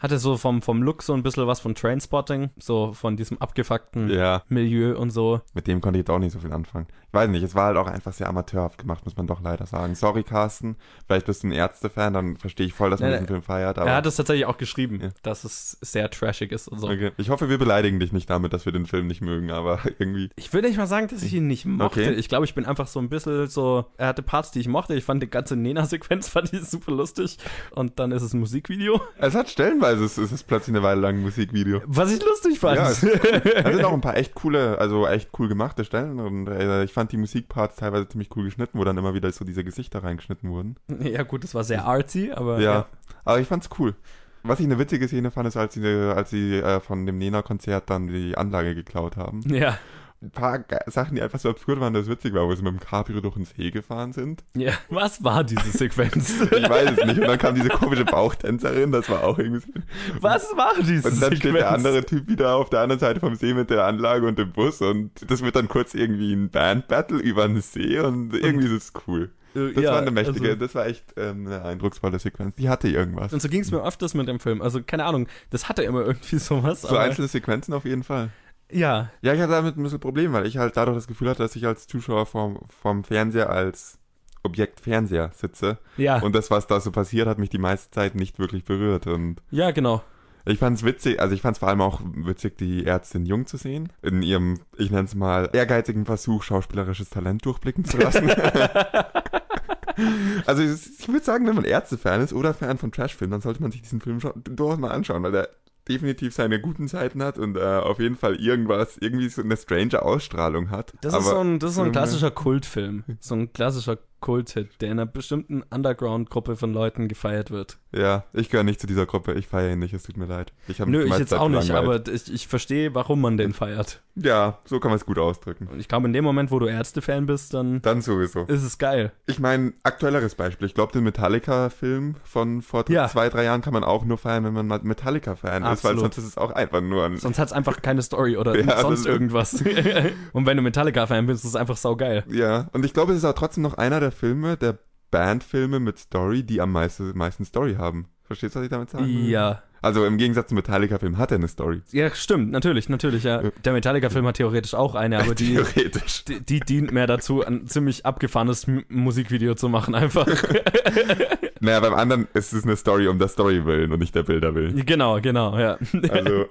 Hatte so vom, vom Look so ein bisschen was von Trainspotting, so von diesem abgefuckten
Ja,
Milieu und so.
mit dem konnte ich jetzt auch nicht so viel anfangen. Weiß nicht, es war halt auch einfach sehr amateurhaft gemacht, muss man doch leider sagen. Sorry, Carsten, vielleicht bist du ein Ärzte-Fan, dann verstehe ich voll, dass man diesen Film feiert. Aber
er hat es tatsächlich auch geschrieben,
Ja.
dass es sehr trashig ist und so.
okay. Ich hoffe, wir beleidigen dich nicht damit, dass wir den Film nicht mögen, aber irgendwie.
Ich würde nicht mal sagen, dass ich ihn nicht mochte.
Okay.
Ich glaube, ich bin einfach so ein bisschen so. Er hatte Parts, die ich mochte. Ich fand die ganze Nena-Sequenz fand ich super lustig. Und dann ist es ein Musikvideo.
Es hat stellenweise, es ist plötzlich eine Weile lang ein Musikvideo.
Was ich lustig fand.
Ja, es- Da sind auch ein paar echt coole, also echt cool gemachte Stellen und äh, ich fand die Musikparts teilweise ziemlich cool geschnitten, wo dann immer wieder so diese Gesichter reingeschnitten wurden.
Ja, gut, das war sehr artsy, aber.
Ja, aber ich fand's cool. Was ich eine witzige Szene fand, ist, als sie, als sie äh, von dem Nena-Konzert dann die Anlage geklaut haben.
Ja.
Ein paar Sachen, die einfach so absurd waren, dass es witzig war, wo sie mit dem Cabrio durch den See gefahren sind.
ja. Was war diese Sequenz?
Ich weiß es nicht. Und dann kam diese komische Bauchtänzerin, das war auch irgendwie.
Was war diese
Und dann
Sequenz?
steht der andere Typ wieder auf der anderen Seite vom See mit der Anlage und dem Bus und das wird dann kurz irgendwie ein Band-Battle über den See und irgendwie ist es cool.
Äh,
Das
ja,
war eine mächtige,
Also,
das war echt ähm, eine eindrucksvolle Sequenz. Die hatte irgendwas.
und so ging es mir öfters mit dem Film. Also, keine Ahnung, das hatte immer irgendwie sowas.
So einzelne Sequenzen auf jeden Fall.
Ja.
Ja, ich hatte damit ein bisschen Problem, weil ich halt dadurch das Gefühl hatte, dass ich als Zuschauer vorm, vorm Fernseher als Objekt Fernseher sitze.
Ja.
Und das, was da so passiert, hat mich die meiste Zeit nicht wirklich berührt. Und
ja, genau.
ich fand's witzig, also ich fand's vor allem auch witzig, die Ärztin Jung zu sehen. In ihrem, ich nenne es mal, ehrgeizigen Versuch, schauspielerisches Talent durchblicken zu lassen. also ich, ich würde sagen, wenn man Ärzte-Fan ist oder Fan von Trashfilmen, dann sollte man sich diesen Film schon durchaus mal anschauen, weil der definitiv seine guten Seiten hat und äh, auf jeden Fall irgendwas, irgendwie so eine strange Ausstrahlung hat.
Das
Aber
ist so ein, das ist so ein klassischer Kultfilm. So ein klassischer Kult-Hit, der in einer bestimmten Underground-Gruppe von Leuten gefeiert wird.
Ja, ich gehöre nicht zu dieser Gruppe. Ich feiere ihn nicht, es tut mir leid. Ich
Nö, ich jetzt
Zeit
auch nicht, aber ich, ich verstehe, warum man den feiert.
Ja, so kann man es gut ausdrücken.
Und ich glaube, in dem Moment, wo du Ärzte-Fan bist, dann
Dann sowieso.
ist es geil.
Ich meine, aktuelleres Beispiel. Ich glaube, den Metallica-Film von vor
Ja.
zwei, drei Jahren kann man auch nur feiern, wenn man mal Metallica-Fan ist, weil sonst ist es auch einfach nur ein.
Sonst hat es einfach keine Story oder
Ja,
sonst irgendwas. Und wenn du Metallica-Fan bist, ist es einfach saugeil.
Ja, und ich glaube, es ist auch trotzdem noch einer der Filme, der Bandfilme mit Story, die am meisten, meisten Story haben. Verstehst du, was ich damit sagen will?
Ja.
Also im Gegensatz zum Metallica-Film hat er eine Story.
Ja, stimmt, natürlich, natürlich, ja. Der Metallica-Film hat theoretisch auch eine, aber die,
Theoretisch.
die, die dient mehr dazu, ein ziemlich abgefahrenes Musikvideo zu machen, einfach.
Naja, beim anderen ist es eine Story um der Story willen und nicht der Bilder willen.
genau, genau, ja.
Also,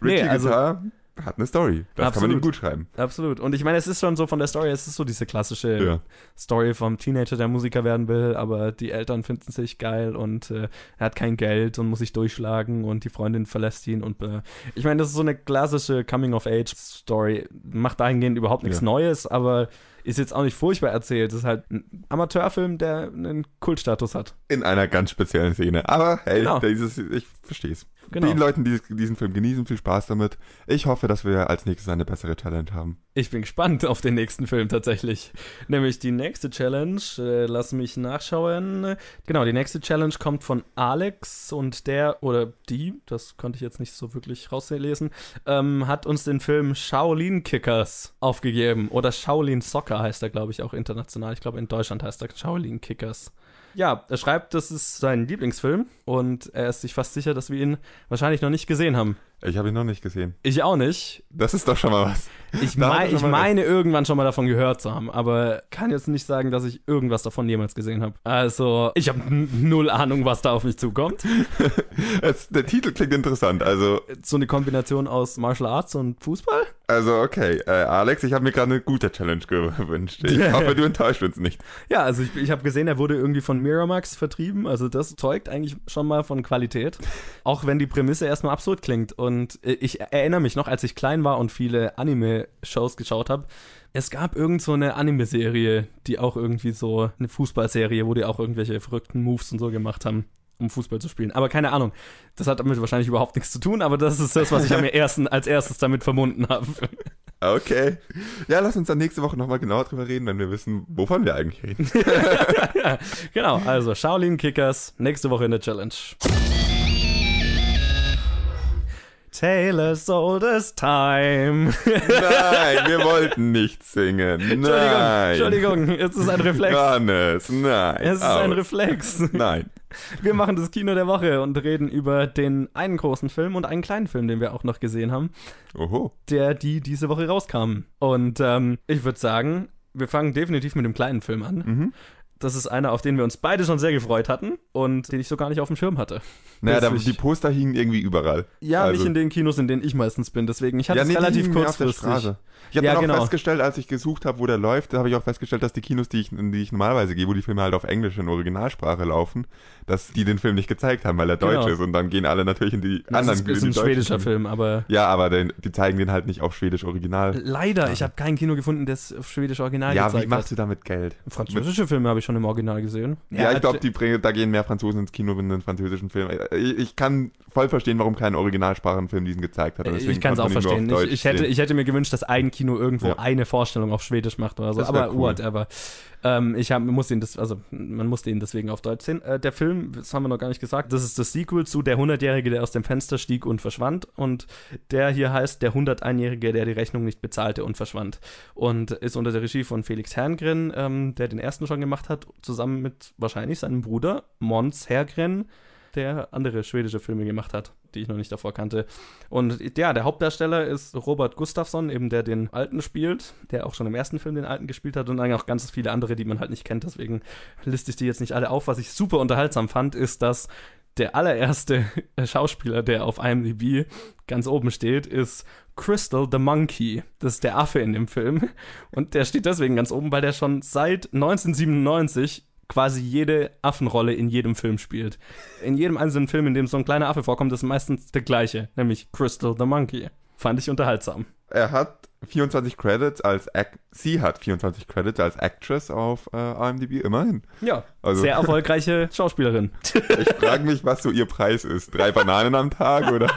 Nee,
Richie
also-
Guitar hat eine Story. Das kann man ihm
Absolut.
gut schreiben.
Absolut. Und ich meine, es ist schon so von der Story, es ist so diese klassische
Ja.
Story vom Teenager, der Musiker werden will, aber die Eltern finden sich geil und äh, er hat kein Geld und muss sich durchschlagen und die Freundin verlässt ihn und äh, ich meine, das ist so eine klassische Coming-of-Age-Story. Macht dahingehend überhaupt nichts
Ja.
Neues, aber ist jetzt auch nicht furchtbar erzählt. Das ist halt ein Amateurfilm, der einen Kultstatus hat.
In einer ganz speziellen Szene. Aber hey,
Genau.
dieses, ich verstehe es.
Genau.
Den Leuten, die diesen Film genießen, viel Spaß damit. Ich hoffe, dass wir als nächstes eine bessere Challenge haben.
Ich bin gespannt auf den nächsten Film tatsächlich. Nämlich die nächste Challenge, äh, lass mich nachschauen. Genau, die nächste Challenge kommt von Alex und der oder die, das konnte ich jetzt nicht so wirklich rauslesen, ähm, hat uns den Film Shaolin Kickers aufgegeben. Oder Shaolin Soccer heißt er, glaube ich, auch international. Ich glaube, in Deutschland heißt er Shaolin Kickers. Ja, er schreibt, das ist sein Lieblingsfilm und er ist sich fast sicher, dass wir ihn wahrscheinlich noch nicht gesehen haben.
Ich habe ihn noch nicht gesehen.
Ich auch nicht.
Das ist doch schon mal was.
Ich,
Da hat
mei
schon
ich meine, irgendwann schon mal davon gehört zu haben, aber kann jetzt nicht sagen, dass ich irgendwas davon jemals gesehen habe. Also, ich habe null Ahnung, was da auf mich zukommt.
Der Titel klingt interessant. Also,
So eine Kombination aus Martial Arts und Fußball?
also okay. Äh, Alex, ich habe mir gerade eine gute Challenge gewünscht. Ich hoffe, du enttäuscht uns nicht.
Ja, also ich, ich habe gesehen, er wurde irgendwie von Miramax vertrieben. Also das zeugt eigentlich schon mal von Qualität. Auch wenn die Prämisse erstmal absurd klingt. Und äh, ich erinnere mich noch, als ich klein war und viele Anime-Shows geschaut habe, es gab irgend so eine Anime-Serie, die auch irgendwie so eine Fußballserie, wo die auch irgendwelche verrückten Moves und so gemacht haben, um Fußball zu spielen. Aber keine Ahnung. Das hat damit wahrscheinlich überhaupt nichts zu tun, aber das ist das, was ich am ersten, als erstes damit verbunden habe.
Okay. Ja, lass uns dann nächste Woche nochmal genauer drüber reden, wenn wir wissen, wovon wir eigentlich reden.
genau, also Shaolin Kickers, nächste Woche in der Challenge. Taylor's Oldest Time.
Nein, wir wollten nicht singen. Nein.
Entschuldigung, Entschuldigung, es ist ein Reflex.
Johannes, nein.
Es ist ein
Aus.
Reflex.
Nein.
Wir machen das Kino der Woche und reden über den einen großen Film und einen kleinen Film, den wir auch noch gesehen haben,
Oho.
der die diese Woche rauskam. Und ähm, ich würde sagen, wir fangen definitiv mit dem kleinen Film an.
Mhm.
Das ist einer, auf den wir uns beide schon sehr gefreut hatten und den ich so gar nicht auf dem Schirm hatte.
Naja, da, die Poster hingen irgendwie überall.
Ja,
Also-
nicht in den Kinos, in denen ich meistens bin. Deswegen, ich hatte es relativ
hingen mir auf der
kurzfristig.
Straße. Ich habe
Ja,
dann auch
genau.
festgestellt, als ich gesucht habe, wo der läuft, da habe ich auch festgestellt, dass die Kinos, die ich, in die ich normalerweise gehe, wo die Filme halt auf Englisch in Originalsprache laufen, dass die den Film nicht gezeigt haben, weil er
Genau.
deutsch ist. Und dann gehen alle natürlich in die
Das
anderen
ist, ist
in
ein schwedischer. Film, aber
Ja, aber den, die zeigen den halt nicht auf Schwedisch Original.
leider, ich habe kein Kino gefunden, das auf Schwedisch Original
Ja,
gezeigt
wie machst
hat.
du damit Geld?
Französische Filme habe ich schon im Original gesehen.
Ja, ich glaube, die bringen, da gehen mehr Franzosen ins Kino mit einem französischen Film. Ich, ich kann voll verstehen, warum kein Originalsprachenfilm diesen gezeigt hat.
ich kann es auch verstehen. Ich, ich, hätte, ich hätte mir gewünscht, dass ein Kino irgendwo
Ja.
eine Vorstellung auf Schwedisch macht oder so. Aber
cool.
whatever. Ähm, ich hab, muss ihn das, also man musste ihn deswegen auf Deutsch sehen. Äh, der Film, das haben wir noch gar nicht gesagt, das ist das Sequel zu Der 100-Jährige, der aus dem Fenster stieg und verschwand. Und der hier heißt Der 101-Jährige, der die Rechnung nicht bezahlte und verschwand. Und ist unter der Regie von Felix Herngren, ähm, der den ersten schon gemacht hat, zusammen mit wahrscheinlich seinem Bruder Mons Hergren, der andere schwedische Filme gemacht hat, die ich noch nicht davor kannte. Und ja, der Hauptdarsteller ist Robert Gustafsson, eben der den Alten spielt, der auch schon im ersten Film den Alten gespielt hat und dann auch ganz viele andere, die man halt nicht kennt. Deswegen liste ich die jetzt nicht alle auf. Was ich super unterhaltsam fand, ist, dass der allererste Schauspieler, der auf IMDb ganz oben steht, ist Crystal the Monkey. Das ist der Affe in dem Film. Und der steht deswegen ganz oben, weil der schon seit 1997 quasi jede Affenrolle in jedem Film spielt. In jedem einzelnen Film, in dem so ein kleiner Affe vorkommt, ist meistens der gleiche, nämlich Crystal the Monkey. Fand ich unterhaltsam.
Er hat 24 Credits als Act sie hat 24 Credits als Actress auf äh, IMDb, immerhin.
Ja, also. sehr erfolgreiche Schauspielerin.
ich frage mich, was so ihr Preis ist. Drei Bananen am Tag oder?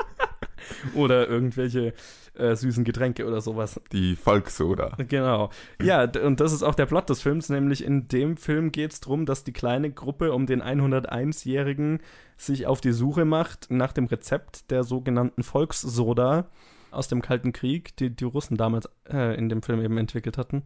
oder irgendwelche äh, süßen Getränke oder sowas.
Die Volkssoda.
Genau. Ja, und das ist auch der Plot des Films, nämlich in dem Film geht es darum, dass die kleine Gruppe um den 101-Jährigen sich auf die Suche macht nach dem Rezept der sogenannten Volkssoda aus dem Kalten Krieg, die die Russen damals äh, in dem Film eben entwickelt hatten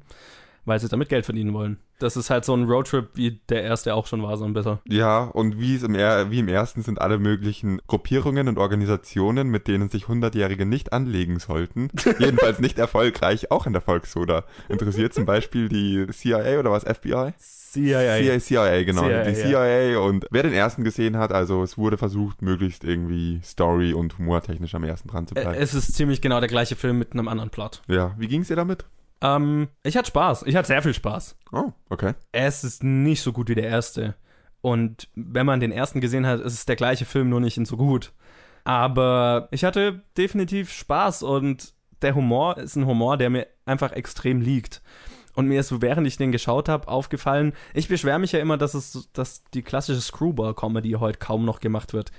weil sie damit Geld verdienen wollen. Das ist halt so ein Roadtrip, wie der erste auch schon war, so ein bisschen.
Ja, und wie, es im, wie im ersten sind alle möglichen Gruppierungen und Organisationen, mit denen sich Hundertjährige nicht anlegen sollten, jedenfalls nicht erfolgreich, auch in der Volkssoda. Interessiert zum Beispiel die CIA oder was, FBI?
CIA.
CIA, CIA genau. CIA, die CIA ja. und wer den ersten gesehen hat, also es wurde versucht, möglichst irgendwie Story- und humortechnisch am ersten dran zu bleiben.
Es ist ziemlich genau der gleiche Film mit einem anderen Plot.
Ja, wie ging es dir damit?
Ähm, ich hatte Spaß. Ich hatte sehr viel Spaß.
Oh, okay.
Es ist nicht so gut wie der erste. Und wenn man den ersten gesehen hat, ist es der gleiche Film, nur nicht in so gut. Aber ich hatte definitiv Spaß und der Humor ist ein Humor, der mir einfach extrem liegt. Und mir ist so, während ich den geschaut habe, aufgefallen, ich beschwere mich ja immer, dass es, dass die klassische Screwball-Comedy heute kaum noch gemacht wird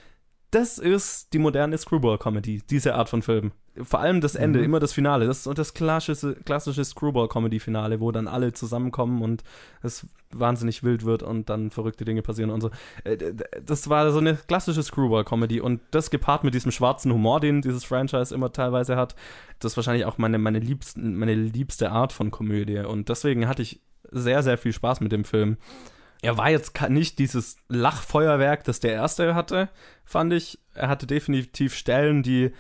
das ist die moderne Screwball-Comedy, diese Art von Film. Vor allem das Ende, mhm. immer das Finale. Das ist das klassische, klassische Screwball-Comedy-Finale, wo dann alle zusammenkommen und es wahnsinnig wild wird und dann verrückte Dinge passieren und so. Äh, das war so eine klassische Screwball-Comedy und das gepaart mit diesem schwarzen Humor, den dieses Franchise immer teilweise hat, das ist wahrscheinlich auch meine, meine, liebsten, meine liebste Art von Komödie. Und deswegen hatte ich sehr, sehr viel Spaß mit dem Film er war jetzt nicht dieses Lachfeuerwerk, das der erste hatte, fand ich. Er hatte definitiv Stellen, die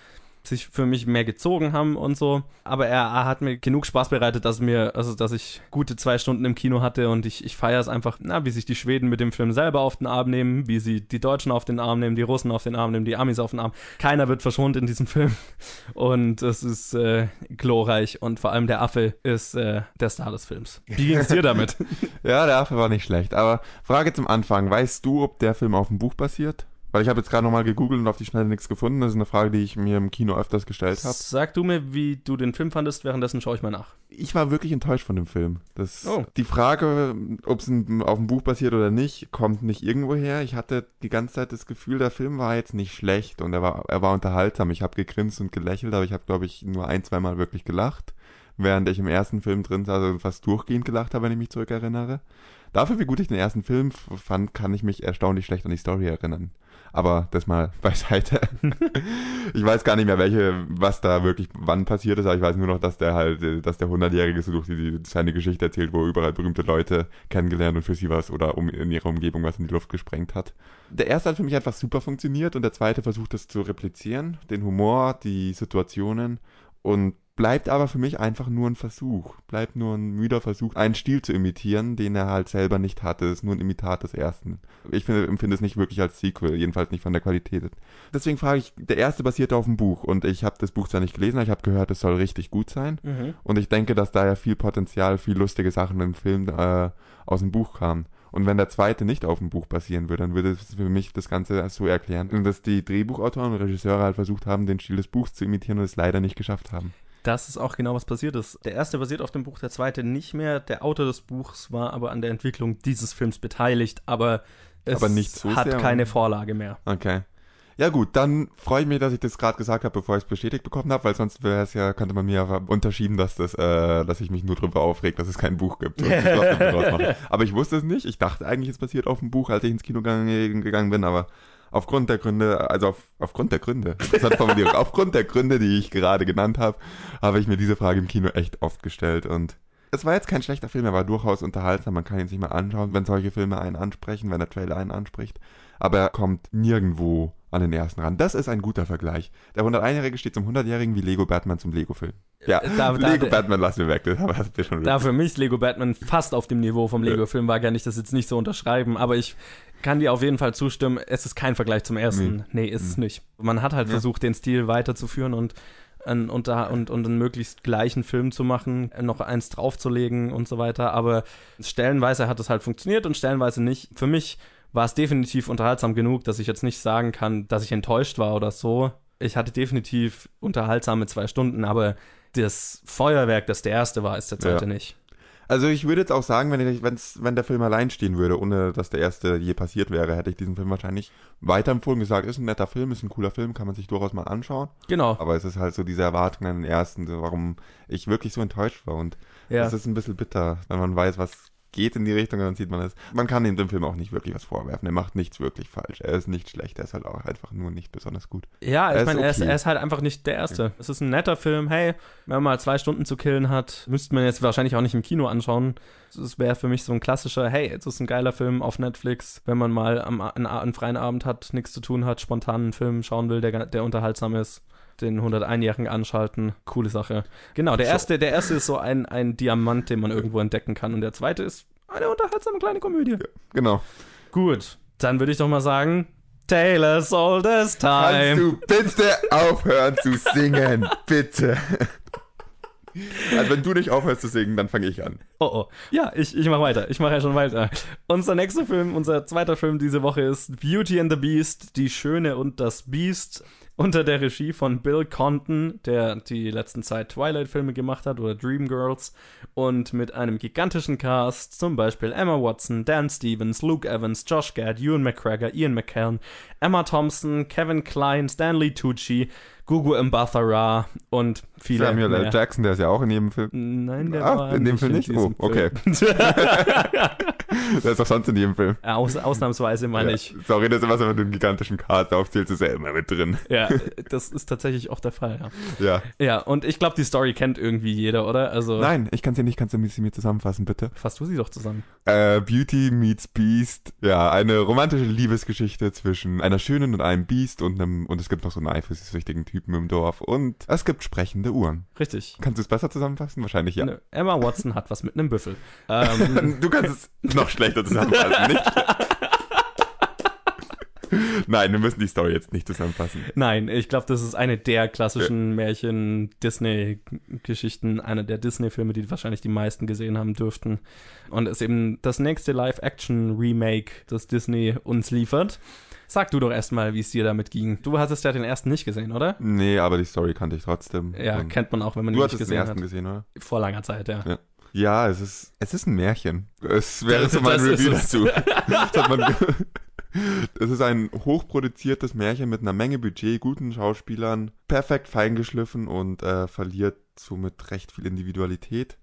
sich für mich mehr gezogen haben und so. Aber er, er, hat mir genug Spaß bereitet, dass mir, also dass ich gute zwei Stunden im Kino hatte und ich, ich feiere es einfach, na, wie sich die Schweden mit dem Film selber auf den Arm nehmen, wie sie die Deutschen auf den Arm nehmen, die Russen auf den Arm nehmen, die Amis auf den Arm. Keiner wird verschont in diesem Film. Und es ist äh, glorreich und vor allem der Affe ist äh, der Star des Films. Wie ging es dir damit?
ja, der Affe war nicht schlecht. Aber Frage zum Anfang: Weißt du, ob der Film auf dem Buch basiert? Weil ich habe jetzt gerade nochmal gegoogelt und auf die Schnelle nichts gefunden. Das ist eine Frage, die ich mir im Kino öfters gestellt habe.
Sag du mir, wie du den Film fandest, währenddessen schaue ich mal nach.
Ich war wirklich enttäuscht von dem Film. Das, oh. Die Frage, ob es auf dem Buch basiert oder nicht, kommt nicht irgendwo her. Ich hatte die ganze Zeit das Gefühl, der Film war jetzt nicht schlecht und er war, er war unterhaltsam. Ich habe gegrinst und gelächelt, aber ich habe, glaube ich, nur ein, zweimal wirklich gelacht. Während ich im ersten Film drin saß, also fast durchgehend gelacht habe, wenn ich mich zurückerinnere. Dafür, wie gut ich den ersten Film fand, kann ich mich erstaunlich schlecht an die Story erinnern. Aber das mal beiseite. ich weiß gar nicht mehr, welche, was da wirklich wann passiert ist, aber ich weiß nur noch, dass der halt, dass der 100-Jährige so durch die, seine Geschichte erzählt, wo er überall berühmte Leute kennengelernt und für sie was oder um in ihrer Umgebung was in die Luft gesprengt hat. Der erste hat für mich einfach super funktioniert und der zweite versucht das zu replizieren, den Humor, die Situationen und bleibt aber für mich einfach nur ein Versuch. Bleibt nur ein müder Versuch, einen Stil zu imitieren, den er halt selber nicht hatte. Es ist nur ein Imitat des ersten. Ich finde, empfinde es nicht wirklich als Sequel, jedenfalls nicht von der Qualität. Deswegen frage ich, der erste basiert auf dem Buch und ich habe das Buch zwar nicht gelesen, aber ich habe gehört, es soll richtig gut sein. Mhm. Und ich denke, dass da ja viel Potenzial, viel lustige Sachen im Film äh, aus dem Buch kamen. Und wenn der zweite nicht auf dem Buch basieren würde, dann würde es für mich das Ganze so erklären, dass die Drehbuchautoren und Regisseure halt versucht haben, den Stil des Buchs zu imitieren und es leider nicht geschafft haben.
Das ist auch genau, was passiert ist. Der erste basiert auf dem Buch, der zweite nicht mehr. Der Autor des Buchs war aber an der Entwicklung dieses Films beteiligt, aber es aber so hat keine Vorlage mehr.
Okay. Ja gut, dann freue ich mich, dass ich das gerade gesagt habe, bevor ich es bestätigt bekommen habe, weil sonst wäre es ja, könnte man mir ja unterschieben, dass das, äh, dass ich mich nur darüber aufreg, dass es kein Buch gibt. aber ich wusste es nicht. Ich dachte eigentlich, es basiert auf dem Buch, als ich ins Kino gegangen bin, aber aufgrund der Gründe, also auf, aufgrund der Gründe, das hat Formulierung, aufgrund der Gründe, die ich gerade genannt habe, habe ich mir diese Frage im Kino echt oft gestellt und es war jetzt kein schlechter Film, er war durchaus unterhaltsam, man kann ihn sich mal anschauen, wenn solche Filme einen ansprechen, wenn der Trailer einen anspricht, aber er kommt nirgendwo an den ersten ran. Das ist ein guter Vergleich. Der 101-Jährige steht zum 100-Jährigen wie Lego Batman zum Lego-Film. Ja, da, Lego da, Batman lassen wir weg. Das
hast du schon da für mich Lego Batman fast auf dem Niveau vom Lego-Film war, kann ich das jetzt nicht so unterschreiben, aber ich kann dir auf jeden Fall zustimmen, es ist kein Vergleich zum ersten. Nee, nee ist es mhm. nicht. Man hat halt ja. versucht, den Stil weiterzuführen und und, und, und einen möglichst gleichen Film zu machen, noch eins draufzulegen und so weiter. Aber stellenweise hat es halt funktioniert und stellenweise nicht. Für mich war es definitiv unterhaltsam genug, dass ich jetzt nicht sagen kann, dass ich enttäuscht war oder so. Ich hatte definitiv unterhaltsame zwei Stunden, aber das Feuerwerk, das der erste war, ist der zweite
Ja.
nicht.
Also ich würde jetzt auch sagen, wenn, ich, wenn's, wenn der Film allein stehen würde, ohne dass der erste je passiert wäre, hätte ich diesen Film wahrscheinlich weiterempfohlen, gesagt, ist ein netter Film, ist ein cooler Film, kann man sich durchaus mal anschauen.
Genau.
Aber es ist halt so diese Erwartung an den ersten, so warum ich wirklich so enttäuscht war. Und
Ja.
das ist ein bisschen bitter, wenn man weiß, was geht in die Richtung, und dann sieht man es. Man kann ihm dem Film auch nicht wirklich was vorwerfen. Er macht nichts wirklich falsch. Er ist nicht schlecht, er ist halt auch einfach nur nicht besonders gut.
Ja,
Er
ich
ist
meine, er, ist,
okay.
er ist halt einfach nicht der Erste. Es ist ein netter Film. Hey, wenn man mal zwei Stunden zu killen hat, müsste man jetzt wahrscheinlich auch nicht im Kino anschauen. Es wäre für mich so ein klassischer, hey, jetzt ist ein geiler Film auf Netflix, wenn man mal am, einen, einen freien Abend hat, nichts zu tun hat, spontan einen Film schauen will, der, der unterhaltsam ist. Den 101-Jährigen anschalten, coole Sache. Genau, der erste, der erste ist so ein, ein Diamant, den man irgendwo entdecken kann. Und der zweite ist eine unterhaltsame kleine Komödie.
Genau.
Gut, dann würde ich doch mal sagen, Taylor's Oldest
Kannst
Time.
du bitte aufhören zu singen? Bitte. Also wenn du nicht aufhörst zu singen, dann fange ich an.
Oh oh. Ja, ich, ich mache weiter. Ich mache ja schon weiter. Unser nächster Film, unser zweiter Film diese Woche ist Beauty and the Beast, Die Schöne und das Biest. Unter der Regie von Bill Condon, der die letzten Zeit Twilight-Filme gemacht hat oder Dreamgirls. Und mit einem gigantischen Cast, zum Beispiel Emma Watson, Dan Stevens, Luke Evans, Josh Gad, Ewan McGregor, Ian McKellen, Emma Thompson, Kevin Klein, Stanley Tucci, Gugu Mbatha-Raw und viele
Samuel L. Jackson, der ist ja auch in jedem Film.
Nein, der
Ah,
war
in dem Film nicht? Oh, okay. Der ist auch sonst in jedem Film.
Aus, ausnahmsweise meine
Ja.
ich.
Sorry, das ist was, wenn man den gigantischen Cast aufzählt, ist er immer mit drin.
Ja, das ist tatsächlich auch der Fall, ja.
Ja.
Ja, und ich glaube, die Story kennt irgendwie jeder, oder? Also,
Nein, ich kann sie nicht. Kannst du sie mir zusammenfassen, bitte?
fass du sie doch zusammen.
Äh, Beauty meets Beast. Ja, eine romantische Liebesgeschichte zwischen einer Schönen und einem Biest und einem, und es gibt noch so einen eifersüchtigen Typen im Dorf und es gibt sprechende Uhren.
Richtig.
Kannst du es besser zusammenfassen? Wahrscheinlich ja.
Ne, Emma Watson hat was mit einem Büffel. Ähm,
Du kannst es noch schlechter zusammenfassen, nicht? Nein, wir müssen die Story jetzt nicht zusammenfassen.
nein, ich glaube, das ist eine der klassischen Märchen-Disney-Geschichten, einer der Disney-Filme, die wahrscheinlich die meisten gesehen haben dürften. Und ist eben das nächste Live-Action-Remake, das Disney uns liefert. Sag du doch erstmal, wie es dir damit ging. Du hattest ja den ersten nicht gesehen, oder?
Nee, aber die Story kannte ich trotzdem.
Ja,
Und
kennt man auch, wenn man ihn
du
nicht
hattest den
gesehen
ersten
hat.
gesehen, oder?
Vor langer Zeit, ja.
Ja. Ja, es ist, es ist ein Märchen. Es wäre so mein Review
es.
dazu. Hat Es ist ein hochproduziertes Märchen mit einer Menge Budget, guten Schauspielern, perfekt feingeschliffen und äh, verliert somit recht viel Individualität.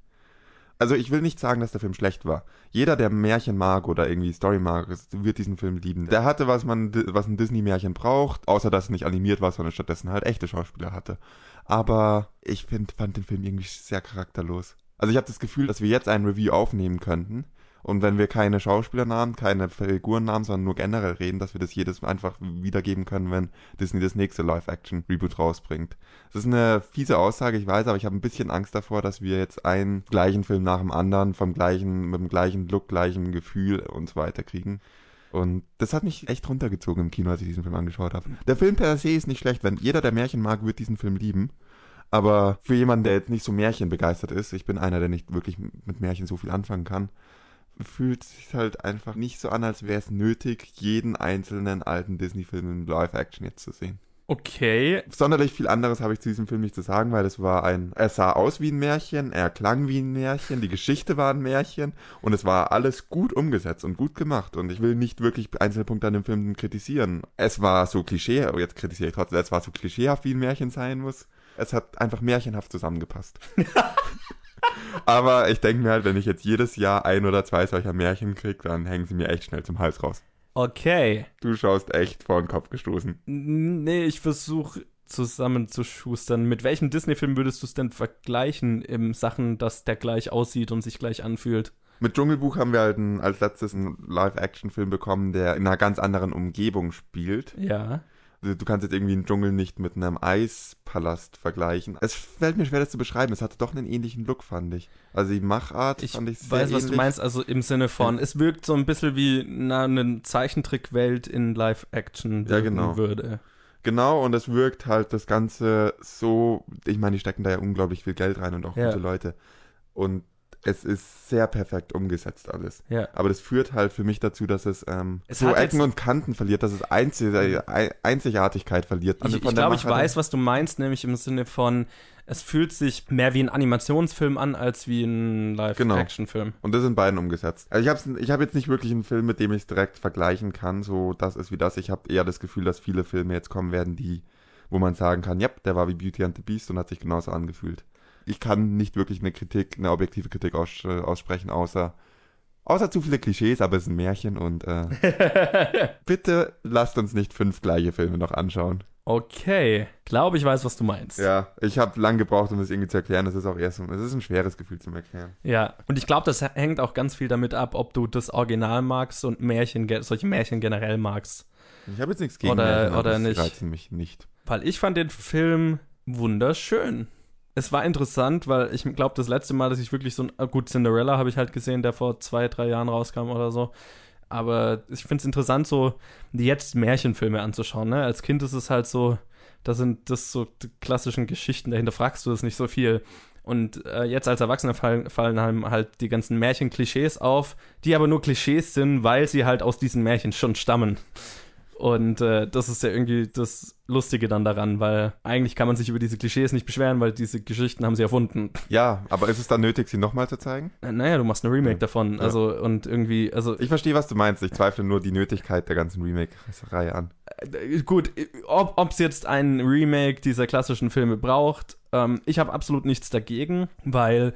Also ich will nicht sagen, dass der Film schlecht war. Jeder, der Märchen mag oder irgendwie Story mag, wird diesen Film lieben. Der hatte, was man, was ein Disney-Märchen braucht, außer dass es nicht animiert war, sondern stattdessen halt echte Schauspieler hatte. Aber ich find, fand den Film irgendwie sehr charakterlos. Also ich habe das Gefühl, dass wir jetzt ein Review aufnehmen könnten. Und wenn wir keine Schauspielernamen, keine Figurennamen, sondern nur generell reden, dass wir das jedes Mal einfach wiedergeben können, wenn Disney das nächste Live-Action-Reboot rausbringt. Das ist eine fiese Aussage, ich weiß, aber ich habe ein bisschen Angst davor, dass wir jetzt einen gleichen Film nach dem anderen vom gleichen, mit dem gleichen Look, gleichem Gefühl und so weiter kriegen. Und das hat mich echt runtergezogen im Kino, als ich diesen Film angeschaut habe. Der Film per se ist nicht schlecht, wenn jeder, der Märchen mag, wird diesen Film lieben. Aber für jemanden, der jetzt nicht so märchenbegeistert ist, ich bin einer, der nicht wirklich mit Märchen so viel anfangen kann, fühlt sich halt einfach nicht so an, als wäre es nötig, jeden einzelnen alten Disney-Film in Live-Action jetzt zu sehen.
Okay,
Sonderlich viel anderes habe ich zu diesem Film nicht zu sagen, weil es war ein, er sah aus wie ein Märchen, er klang wie ein Märchen, die Geschichte war ein Märchen und es war alles gut umgesetzt und gut gemacht und ich will nicht wirklich Einzelpunkte an dem Film kritisieren. Es war so klischee, aber jetzt kritisiere ich trotzdem, es war so klischeehaft, wie ein Märchen sein muss. Es hat einfach märchenhaft zusammengepasst. aber ich denke mir halt, wenn ich jetzt jedes Jahr ein oder zwei solcher Märchen kriege, dann hängen sie mir echt schnell zum Hals raus.
okay.
Du schaust echt vor den Kopf gestoßen.
Nee, ich versuche zusammenzuschustern. Mit welchem Disney-Film würdest du es denn vergleichen im Sachen, dass der gleich aussieht und sich gleich anfühlt?
Mit Dschungelbuch haben wir halt ein, als letztes einen Live-Action-Film bekommen, der in einer ganz anderen Umgebung spielt.
Ja.
Du kannst jetzt irgendwie einen Dschungel nicht mit einem Eispalast vergleichen. Es fällt mir schwer, das zu beschreiben. Es hatte doch einen ähnlichen Look, fand ich. Also die Machart
Ich
fand ich sehr
weiß, was du
ähnlich.
meinst, also im Sinne von, es wirkt so ein bisschen wie na, eine Zeichentrickwelt in Live-Action
Ja, genau.
würde.
Genau, und es wirkt halt das Ganze so, ich meine, die stecken da ja unglaublich viel Geld rein und auch
Ja.
gute Leute. Und es ist sehr perfekt umgesetzt alles.
Ja.
Aber das führt halt für mich dazu, dass es, ähm,
Es
so Ecken und Kanten verliert, dass es Einzel Ei- Einzigartigkeit verliert. Also
Ich, ich glaube, ich weiß, was du meinst, nämlich im Sinne von, es fühlt sich mehr wie ein Animationsfilm an, als wie ein
Genau.
Live-Action-Film.
Und das sind beiden umgesetzt. Also ich habe ich hab jetzt nicht wirklich einen Film, mit dem ich es direkt vergleichen kann, so das ist wie das. Ich habe eher das Gefühl, dass viele Filme jetzt kommen werden, die, wo man sagen kann, ja, der war wie Beauty and the Beast und hat sich genauso angefühlt. Ich kann nicht wirklich eine Kritik, eine objektive Kritik aus, äh, aussprechen, außer außer zu viele Klischees, aber es ist ein Märchen und äh, bitte lasst uns nicht fünf gleiche Filme noch anschauen.
Okay, glaube ich weiß, was du meinst.
Ja, ich habe lang gebraucht, um das irgendwie zu erklären. Das ist auch erst, es ist ein schweres Gefühl zum Erklären.
Ja, und ich glaube, das hängt auch ganz viel damit ab, ob du das Original magst und Märchen, solche Märchen generell magst.
Ich habe jetzt nichts gegen
Oder-
Märchen,
oder nicht.
reizen mich nicht.
Weil ich fand den Film wunderschön. Es war interessant, weil ich glaube, das letzte Mal, dass ich wirklich so ein, ah, gut, Cinderella habe ich halt gesehen, der vor zwei, drei Jahren rauskam oder so. Aber ich finde es interessant, so jetzt Märchenfilme anzuschauen. Ne? Als Kind ist es halt so, da sind das so die klassischen Geschichten, dahinter fragst du das nicht so viel. Und äh, jetzt als Erwachsener fallen, fallen einem halt die ganzen Märchen-Klischees auf, die aber nur Klischees sind, weil sie halt aus diesen Märchen schon stammen. Und äh, das ist ja irgendwie das Lustige dann daran, weil eigentlich kann man sich über diese Klischees nicht beschweren, weil diese Geschichten haben sie erfunden.
Ja, aber ist es dann nötig, sie nochmal zu zeigen?
Äh, Naja, du machst eine Remake
Ja.
davon.
Ja.
Also, und irgendwie, also
Ich verstehe, was du meinst. Ich zweifle nur die Nötigkeit der ganzen Remake-Reihe an.
äh, gut, äh, ob es jetzt ein Remake dieser klassischen Filme braucht, ähm, ich habe absolut nichts dagegen, weil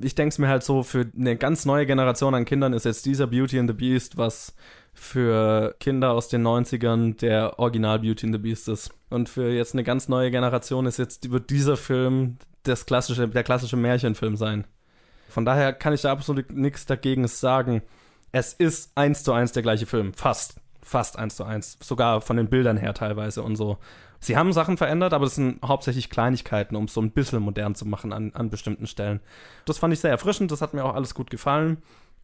ich denke es mir halt so, für eine ganz neue Generation an Kindern ist jetzt dieser Beauty and the Beast, was für Kinder aus den 90ern der Original Beauty and the Beast ist. Und für jetzt eine ganz neue Generation ist jetzt, wird dieser Film das klassische, der klassische Märchenfilm sein. Von daher kann ich da absolut nichts dagegen sagen. Es ist eins zu eins der gleiche Film. Fast. Fast eins zu eins. Sogar von den Bildern her teilweise und so. Sie haben Sachen verändert, aber das sind hauptsächlich Kleinigkeiten, um es so ein bisschen modern zu machen an, an bestimmten Stellen. Das fand ich sehr erfrischend, das hat mir auch alles gut gefallen.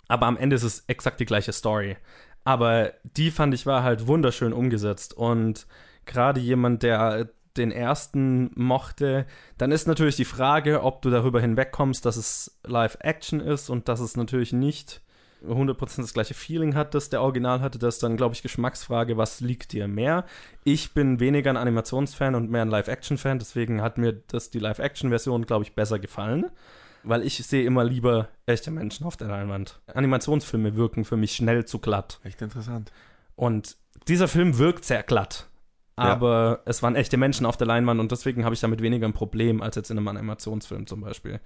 Aber am Ende ist es exakt die gleiche Story. Aber die fand ich war halt wunderschön umgesetzt. Und gerade jemand, der den ersten mochte, dann ist natürlich die Frage, ob du darüber hinwegkommst, dass es Live-Action ist und dass es natürlich nicht 100% das gleiche Feeling hat, das der Original hatte. Das ist dann, glaube ich, Geschmacksfrage, was liegt dir mehr? Ich bin weniger ein Animationsfan und mehr ein Live-Action-Fan, deswegen hat mir das die Live-Action-Version, glaube ich, besser gefallen. Weil ich sehe immer lieber echte Menschen auf der Leinwand. Animationsfilme wirken für mich schnell zu glatt.
Echt interessant.
Und dieser Film wirkt sehr glatt.
Ja.
Aber es waren echte Menschen auf der Leinwand und deswegen habe ich damit weniger ein Problem als jetzt in einem Animationsfilm zum Beispiel.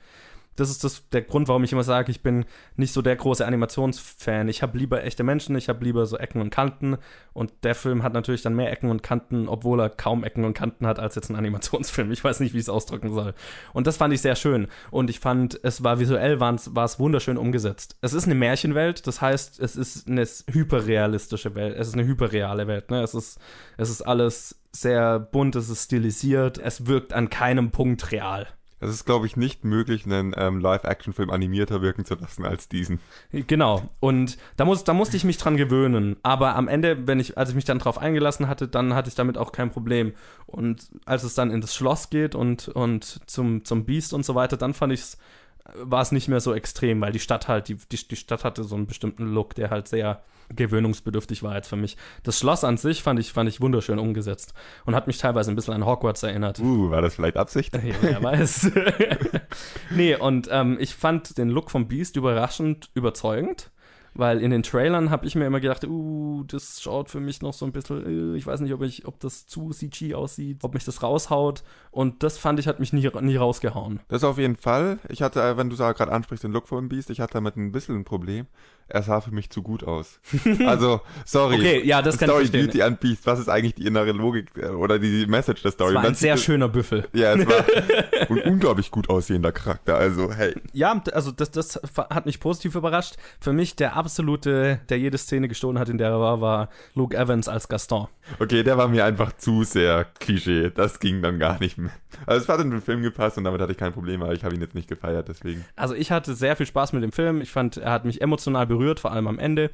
Das ist das, der Grund, warum ich immer sage, ich bin nicht so der große Animationsfan. Ich habe lieber echte Menschen, ich habe lieber so Ecken und Kanten. Und der Film hat natürlich dann mehr Ecken und Kanten, obwohl er kaum Ecken und Kanten hat als jetzt ein Animationsfilm. Ich weiß nicht, wie ich es ausdrücken soll. Und das fand ich sehr schön. Und ich fand, es war visuell war es, wunderschön umgesetzt. Es ist eine Märchenwelt, das heißt, es ist eine hyperrealistische Welt. Es ist eine hyperreale Welt. Ne? Es, ist, es ist alles sehr bunt, es ist stilisiert, es wirkt an keinem Punkt real.
Es ist, glaube ich, nicht möglich, einen ähm, Live-Action-Film animierter wirken zu lassen als diesen.
Genau. Und da, muss, da musste ich mich dran gewöhnen. Aber am Ende, wenn ich, als ich mich dann drauf eingelassen hatte, dann hatte ich damit auch kein Problem. Und als es dann in das Schloss geht und, und zum, zum Biest und so weiter, dann fand ich es, war es nicht mehr so extrem, weil die Stadt halt, die, die, die Stadt hatte so einen bestimmten Look, der halt sehr gewöhnungsbedürftig war jetzt für mich. Das Schloss an sich fand ich, fand ich wunderschön umgesetzt und hat mich teilweise ein bisschen an Hogwarts erinnert.
Uh, war das vielleicht Absicht?
Ja, wer weiß. nee, und ähm, ich fand den Look vom Beast überraschend überzeugend, weil in den Trailern habe ich mir immer gedacht, uh, das schaut für mich noch so ein bisschen, äh, ich weiß nicht, ob, ich, ob das zu CG aussieht, ob mich das raushaut. Und das fand ich, hat mich nie, nie rausgehauen.
Das auf jeden Fall. Ich hatte, äh, wenn du gerade ansprichst, den Look von Beast, ich hatte damit ein bisschen ein Problem. Er sah für mich zu gut aus. Also, sorry.
Okay, ja, das kann ich
Story
verstehen.
Beauty and Beast, was ist eigentlich die innere Logik äh, oder die Message der Story?
Das war ein sehr
es-
schöner Büffel.
Ja, es war ein unglaublich gut aussehender Charakter. Also, hey.
Ja, also das, das hat mich positiv überrascht. Für mich der absolute, der jede Szene gestohlen hat, in der er war, war Luke Evans als Gaston.
Okay, der war mir einfach zu sehr Klischee. Das ging dann gar nicht mehr. Also es hat in den Film gepasst und damit hatte ich kein Problem, aber ich habe ihn jetzt nicht gefeiert, deswegen.
Also ich hatte sehr viel Spaß mit dem Film. Ich fand, er hat mich emotional berührt, vor allem am Ende.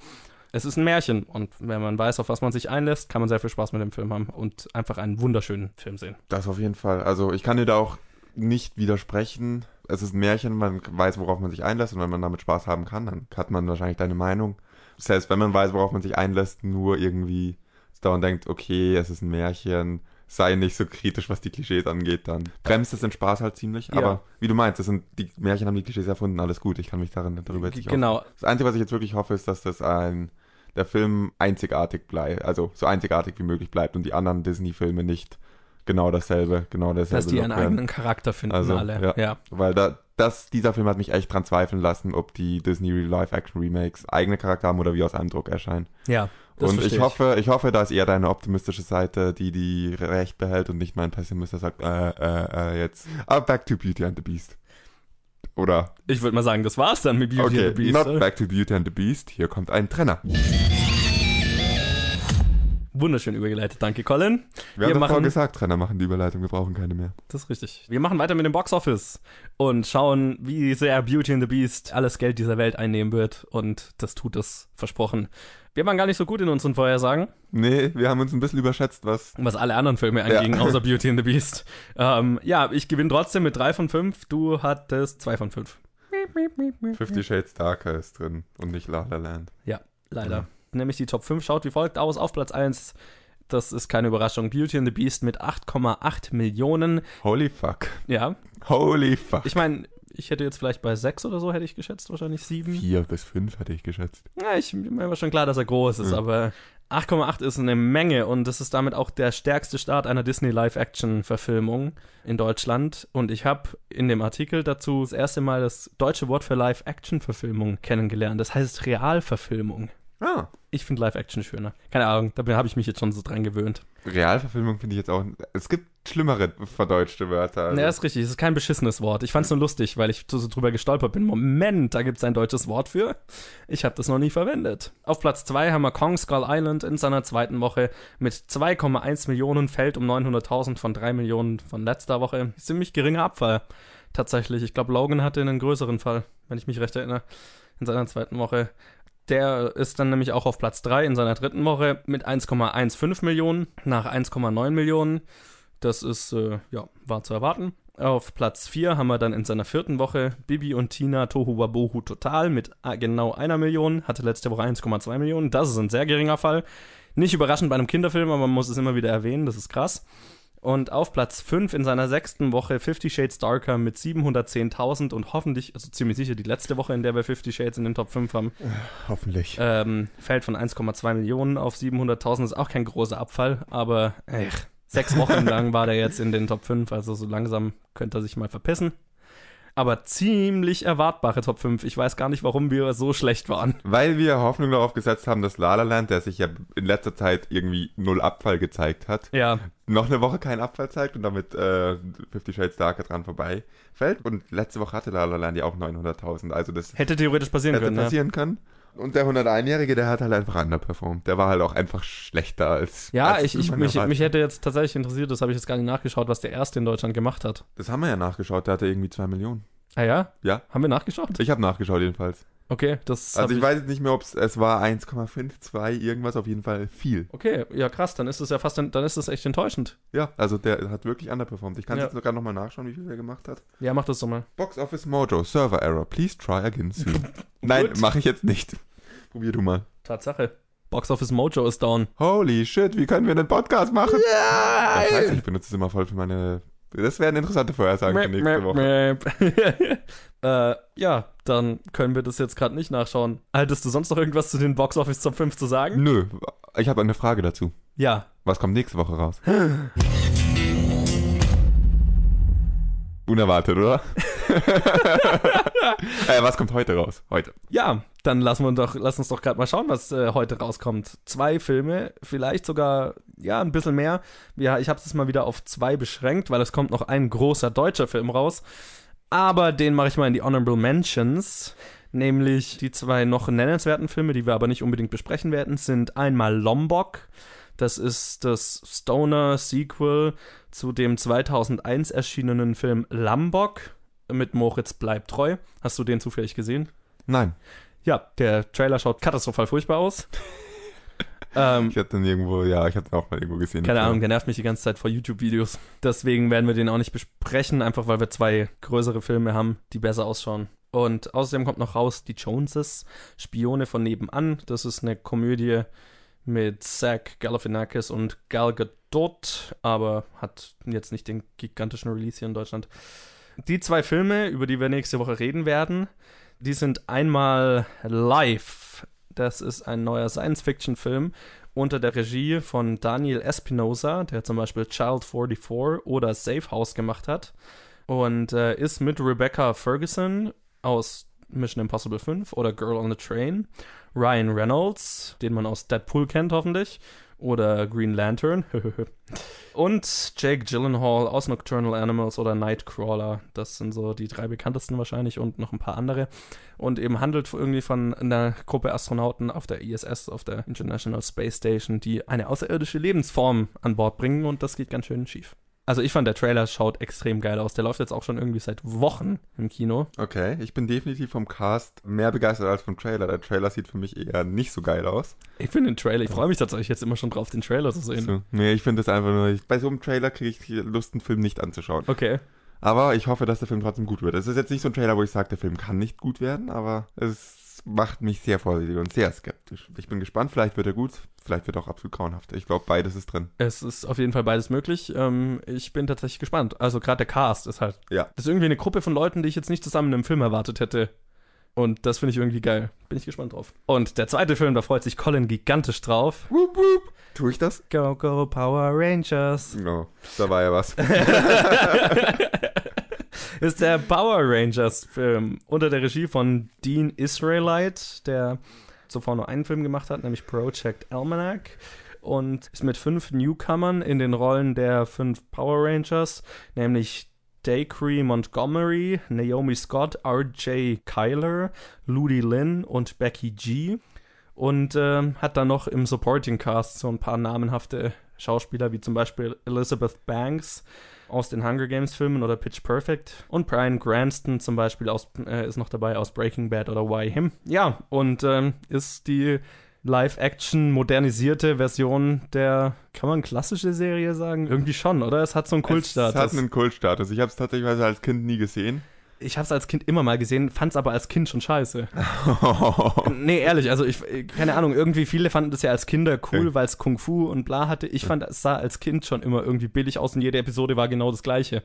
Es ist ein Märchen und wenn man weiß, auf was man sich einlässt, kann man sehr viel Spaß mit dem Film haben und einfach einen wunderschönen Film sehen.
Das auf jeden Fall. Also ich kann dir da auch nicht widersprechen. es ist ein Märchen, man weiß, worauf man sich einlässt und wenn man damit Spaß haben kann, dann hat man wahrscheinlich deine Meinung. Selbst wenn man weiß, worauf man sich einlässt, nur irgendwie dauernd denkt, okay, es ist ein Märchen, sei nicht so kritisch, was die Klischees angeht, dann bremst es den Spaß halt ziemlich.
Ja.
Aber wie du meinst, das sind, die Märchen haben die Klischees erfunden, alles gut, ich kann mich darin darüber jetzt nicht
Genau.
aufregen. Das Einzige, was ich jetzt wirklich hoffe, ist, dass das ein der Film einzigartig bleibt, also so einzigartig wie möglich bleibt und die anderen Disney-Filme nicht genau dasselbe, genau dasselbe.
Dass die einen
werden.
eigenen Charakter finden,
Also,
alle.
ja.
ja.
Weil da, das, dieser Film hat mich echt dran zweifeln lassen, ob die Disney Live-Action-Remakes eigene Charakter haben oder wie aus einem Druck erscheinen.
Ja, das
und ich hoffe, ich hoffe, da ist eher deine optimistische Seite, die die Recht behält und nicht mein Pessimist, der sagt, äh, äh, äh, jetzt, ah, back to Beauty and the Beast. Oder,
Ich würde mal sagen, das war's dann mit Beauty
okay,
and the Beast.
not
oder?
back to Beauty and the Beast, hier kommt ein Trenner.
Wunderschön übergeleitet, danke Colin.
Wir, haben
Wir
davor
machen-
gesagt, Trenner machen die Überleitung, wir brauchen keine mehr.
Das ist richtig. Wir machen weiter mit dem Box Office und schauen, wie sehr Beauty and the Beast alles Geld dieser Welt einnehmen wird. Und das tut es, versprochen. Wir waren gar nicht so gut in unseren Vorhersagen,
Nee, wir haben uns ein bisschen überschätzt, was
was alle anderen Filme anging,
Ja.
außer Beauty and the Beast. Ähm, ja, ich gewinne trotzdem mit 3 von 5. Du hattest 2 von 5.
Fifty Shades Darker ist drin und nicht La La Land.
Ja, leider.
Mhm.
Nämlich die Top 5 schaut wie folgt aus. Auf Platz 1, das ist keine Überraschung, Beauty and the Beast mit 8,8 Millionen.
Holy fuck.
Ja,
Holy fuck.
ich meine, ich hätte jetzt vielleicht bei 6 oder so, hätte ich geschätzt, wahrscheinlich 7.
Vier bis fünf hätte ich geschätzt.
Ja, ich, mir war schon klar, dass er groß ist,
Ja.
aber 8,8 ist eine Menge und das ist damit auch der stärkste Start einer Disney Live-Action-Verfilmung in Deutschland. Und ich habe in dem Artikel dazu das erste Mal das deutsche Wort für Live-Action-Verfilmung kennengelernt. Das heißt Realverfilmung.
Ah.
Ich finde Live-Action schöner. Keine Ahnung, da habe ich mich jetzt schon so dran gewöhnt.
Realverfilmung finde ich jetzt auch. Es gibt schlimmere verdeutschte Wörter. Also.
Ja, ist richtig. Es ist kein beschissenes Wort. Ich fand es nur lustig, weil ich so, so drüber gestolpert bin. Moment, da gibt es ein deutsches Wort für. Ich habe das noch nie verwendet. Auf Platz 2 haben wir Kong Skull Island in seiner zweiten Woche mit 2,1 Millionen, fällt um 900.000 von 3 Millionen von letzter Woche. Ziemlich geringer Abfall. Tatsächlich. Ich glaube, Logan hatte einen größeren Fall, wenn ich mich recht erinnere, in seiner zweiten Woche. Der ist dann nämlich auch auf Platz 3 in seiner dritten Woche mit 1,15 Millionen nach 1,9 Millionen. Das ist, äh, ja, war zu erwarten. Auf Platz 4 haben wir dann in seiner vierten Woche Bibi und Tina Tohu Wabohu Total mit äh, genau einer Million. Hatte letzte Woche 1,2 Millionen. Das ist ein sehr geringer Fall. Nicht überraschend bei einem Kinderfilm, aber man muss es immer wieder erwähnen. Das ist krass. Und auf Platz 5 in seiner sechsten Woche Fifty Shades Darker mit 710.000 und hoffentlich, also ziemlich sicher die letzte Woche, in der wir Fifty Shades in den Top 5 haben,
Hoffentlich.
ähm, fällt von 1,2 Millionen auf 700.000. Ist auch kein großer Abfall, aber ech, sechs Wochen lang war der jetzt in den Top 5, also so langsam könnte er sich mal verpissen. Aber ziemlich erwartbare Top 5. Ich weiß gar nicht, warum wir so schlecht waren.
Weil wir Hoffnung darauf gesetzt haben, dass La La Land, der sich ja in letzter Zeit irgendwie null Abfall gezeigt hat,
Ja,
noch eine Woche keinen Abfall zeigt und damit äh, Fifty Shades Darker dran vorbei fällt. Und letzte Woche hatte La La Land ja auch 900.000. Also das
hätte theoretisch passieren
hätte
können.
passieren können. Und der 101-Jährige, der hat halt einfach underperformed. Der war halt auch einfach schlechter als.
Ja, ja
als
ich, ich, mich, mich hätte jetzt tatsächlich interessiert, das habe ich jetzt gar nicht nachgeschaut, was der erste in Deutschland gemacht hat.
Das haben wir ja nachgeschaut, der hatte irgendwie 2 Millionen.
Ah ja?
Ja.
Haben wir nachgeschaut?
Ich habe nachgeschaut jedenfalls.
Okay, das
Also
hab
ich weiß jetzt nicht mehr, ob es war 1,52 irgendwas, auf jeden Fall viel.
Okay, ja krass, dann ist es ja fast, dann ist es echt enttäuschend.
Ja, also der hat wirklich underperformed. Ich kann
Ja.
jetzt sogar nochmal nachschauen, wie viel er gemacht hat.
Ja, mach das doch mal.
Box Office Mojo, Server Error, please try again soon. Nein, mache ich jetzt nicht. Probier du mal.
Tatsache. Box Office Mojo ist down.
Holy shit, wie können wir einen Podcast machen?
Ja!
Ja, ich benutze es immer voll für meine... Das wären interessante Vorhersagen für nächste Woche.
äh, ja, dann können wir das jetzt gerade nicht nachschauen. Haltest du sonst noch irgendwas zu den Box Office Top 5 zu sagen?
Nö, ich habe eine Frage dazu.
Ja.
Was kommt nächste Woche raus? Unerwartet, oder? äh, was kommt heute raus? Heute.
Ja, dann lassen wir doch, lass uns doch gerade mal schauen, was äh, heute rauskommt. Zwei Filme, vielleicht sogar, ja, ein bisschen mehr. Ja, ich habe es mal wieder auf zwei beschränkt, weil es kommt noch ein großer deutscher Film raus. Aber den mache ich mal in die Honorable Mentions. Nämlich die zwei noch nennenswerten Filme, die wir aber nicht unbedingt besprechen werden, sind einmal Lombok. Das ist das Stoner-Sequel zu dem 2001 erschienenen Film Lambok mit Moritz bleibt treu. Hast du den zufällig gesehen?
Nein.
Ja, der Trailer schaut katastrophal furchtbar aus. Ähm,
Ich hatte den irgendwo, ja, ich hatte den auch mal irgendwo gesehen.
keine Ahnung, der nervt mich die ganze Zeit vor YouTube-Videos. Deswegen werden wir den auch nicht besprechen, einfach weil wir zwei größere Filme haben, die besser ausschauen. Und außerdem kommt noch raus die Joneses, Spione von nebenan. Das ist eine Komödie mit Zach Galifianakis und Gal Gadot, aber hat jetzt nicht den gigantischen Release hier in Deutschland. Die zwei Filme, über die wir nächste Woche reden werden, die sind einmal Live. Das ist ein neuer Science-Fiction-Film unter der Regie von Daniel Espinosa, der zum Beispiel Child 44 oder Safe House gemacht hat. Und äh, ist mit Rebecca Ferguson aus Mission Impossible 5 oder Girl on the Train, Ryan Reynolds, den man aus Deadpool kennt hoffentlich, oder Green Lantern, und Jake Gyllenhaal aus Nocturnal Animals oder Nightcrawler. Das sind so die drei bekanntesten wahrscheinlich und noch ein paar andere. Und eben handelt irgendwie von einer Gruppe Astronauten auf der ISS, auf der International Space Station, die eine außerirdische Lebensform an Bord bringen und das geht ganz schön schief. Also ich fand, der Trailer schaut extrem geil aus. Der läuft jetzt auch schon irgendwie seit Wochen im Kino.
Okay, ich bin definitiv vom Cast mehr begeistert als vom Trailer. Der Trailer sieht für mich eher nicht so geil aus.
Ich finde den Trailer, ich freue mich tatsächlich jetzt immer schon drauf, den Trailer zu sehen.
So, nee, ich finde das einfach nur, ich, bei so einem Trailer kriege ich Lust, einen Film nicht anzuschauen.
Okay.
Aber ich hoffe, dass der Film trotzdem gut wird. Es ist jetzt nicht so ein Trailer, wo ich sage, der Film kann nicht gut werden, aber es macht mich sehr vorsichtig und sehr skeptisch. Ich bin gespannt, vielleicht wird er gut, vielleicht wird er auch absolut grauenhaft. Ich glaube, beides ist drin.
Es ist auf jeden Fall beides möglich. Ähm, ich bin tatsächlich gespannt. Also gerade der Cast ist halt.
Ja.
Das ist irgendwie eine Gruppe von Leuten, die ich jetzt nicht zusammen in einem Film erwartet hätte. Und das finde ich irgendwie geil. Bin ich gespannt drauf. Und der zweite Film, da freut sich Colin gigantisch drauf.
Wup, wup. Tue ich das?
Go, go, Power Rangers.
No, da war ja was.
ist der Power Rangers Film unter der Regie von Dean Israelite, der zuvor nur einen Film gemacht hat, nämlich Project Almanac. Und ist mit fünf Newcomern in den Rollen der fünf Power Rangers, nämlich Dacre Montgomery, Naomi Scott, R.J. Kyler, Ludi Lynn und Becky G. Und ähm, hat dann noch im Supporting Cast so ein paar namenhafte Schauspieler, wie zum Beispiel Elizabeth Banks aus den Hunger Games Filmen oder Pitch Perfect. Und Brian Cranston zum Beispiel aus, äh, ist noch dabei aus Breaking Bad oder Why Him. Ja, und ähm, ist die Live-Action modernisierte Version der, kann man klassische Serie sagen? Irgendwie schon, oder? Es hat so einen Kultstatus.
Es hat einen Kultstatus. Ich habe es tatsächlich als Kind nie gesehen.
Ich habe es als Kind immer mal gesehen, fand es aber als Kind schon scheiße. nee, ehrlich, also ich, keine Ahnung, irgendwie viele fanden das ja als Kinder cool,
Okay.
weil es Kung Fu und bla hatte. Ich fand, es sah als Kind schon immer irgendwie billig aus und jede Episode war genau das gleiche.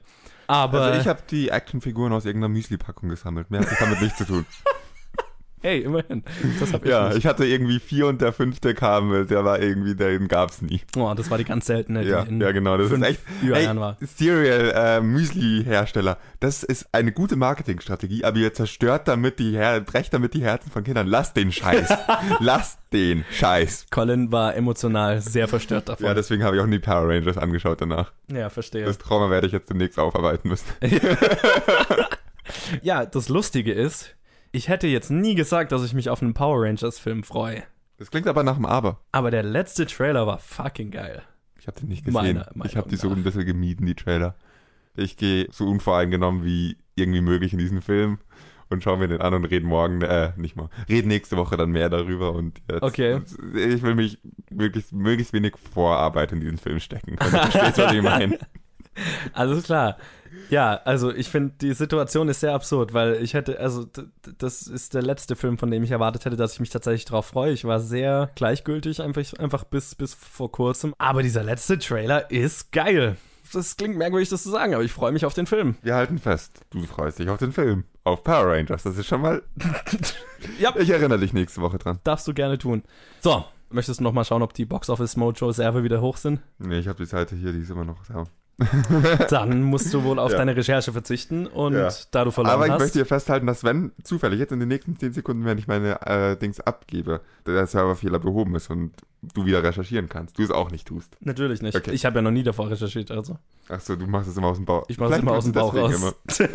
Aber,
also ich habe die Actionfiguren aus irgendeiner Müsli-Packung gesammelt. Mehr hat das damit nichts zu tun.
hey, immerhin, ich
Ja,
nicht.
ich hatte irgendwie vier und der fünfte kam, der war irgendwie, den gab's nie.
Oh, das war die ganz seltene, die
Ja, ja, genau, das ist echt.
Überjahren war.
Cereal äh, Müsli-Hersteller, das ist eine gute Marketingstrategie, aber ihr zerstört damit die Her brecht damit die Herzen von Kindern. Lasst den Scheiß. Lasst den Scheiß.
Colin war emotional sehr verstört davon.
Ja, deswegen habe ich auch nie Power Rangers angeschaut danach.
ja verstehe.
Das Trauma werde ich jetzt demnächst aufarbeiten müssen.
ja, das Lustige ist, ich hätte jetzt nie gesagt, dass ich mich auf einen Power Rangers Film freue.
Das klingt aber nach dem Aber.
Aber der letzte Trailer war fucking geil.
Ich habe den nicht gesehen.
Meiner- meiner
ich habe die so ein bisschen gemieden, die Trailer. Ich gehe so unvoreingenommen wie irgendwie möglich in diesen Film und schaue mir den an und reden morgen, äh, nicht mal, reden nächste Woche dann mehr darüber und jetzt,
Okay.
ich will mich wirklich möglichst wenig Vorarbeit in diesen Film stecken. Wenn du verstehst, was ich meine.
Alles klar. Ja, also ich finde, die Situation ist sehr absurd, weil ich hätte, also das ist der letzte Film, von dem ich erwartet hätte, dass ich mich tatsächlich drauf freue. Ich war sehr gleichgültig, einfach, einfach bis, bis vor kurzem. Aber dieser letzte Trailer ist geil. Das klingt merkwürdig, das zu sagen, aber ich freue mich auf den Film.
Wir halten fest, du freust dich auf den Film. Auf Power Rangers, das ist schon mal.
Ja.
Ich erinnere dich nächste Woche dran.
Darfst du gerne tun. So, möchtest du noch mal schauen, ob die Box Office Mojo Server wieder hoch sind?
Nee, ich habe die Seite hier, die ist immer noch da.
Dann musst du wohl auf
Ja.
deine Recherche verzichten und
Ja.
da du verloren
Aber ich
hast.
möchte hier festhalten, dass wenn zufällig jetzt in den nächsten 10 Sekunden, wenn ich meine äh, Dings abgebe, der Serverfehler behoben ist und du wieder recherchieren kannst, du es auch nicht tust.
Natürlich nicht.
Okay.
Ich habe ja noch nie davor recherchiert, also.
Achso, du machst es immer aus dem Bauch.
Ich mache es immer aus dem Bauch raus.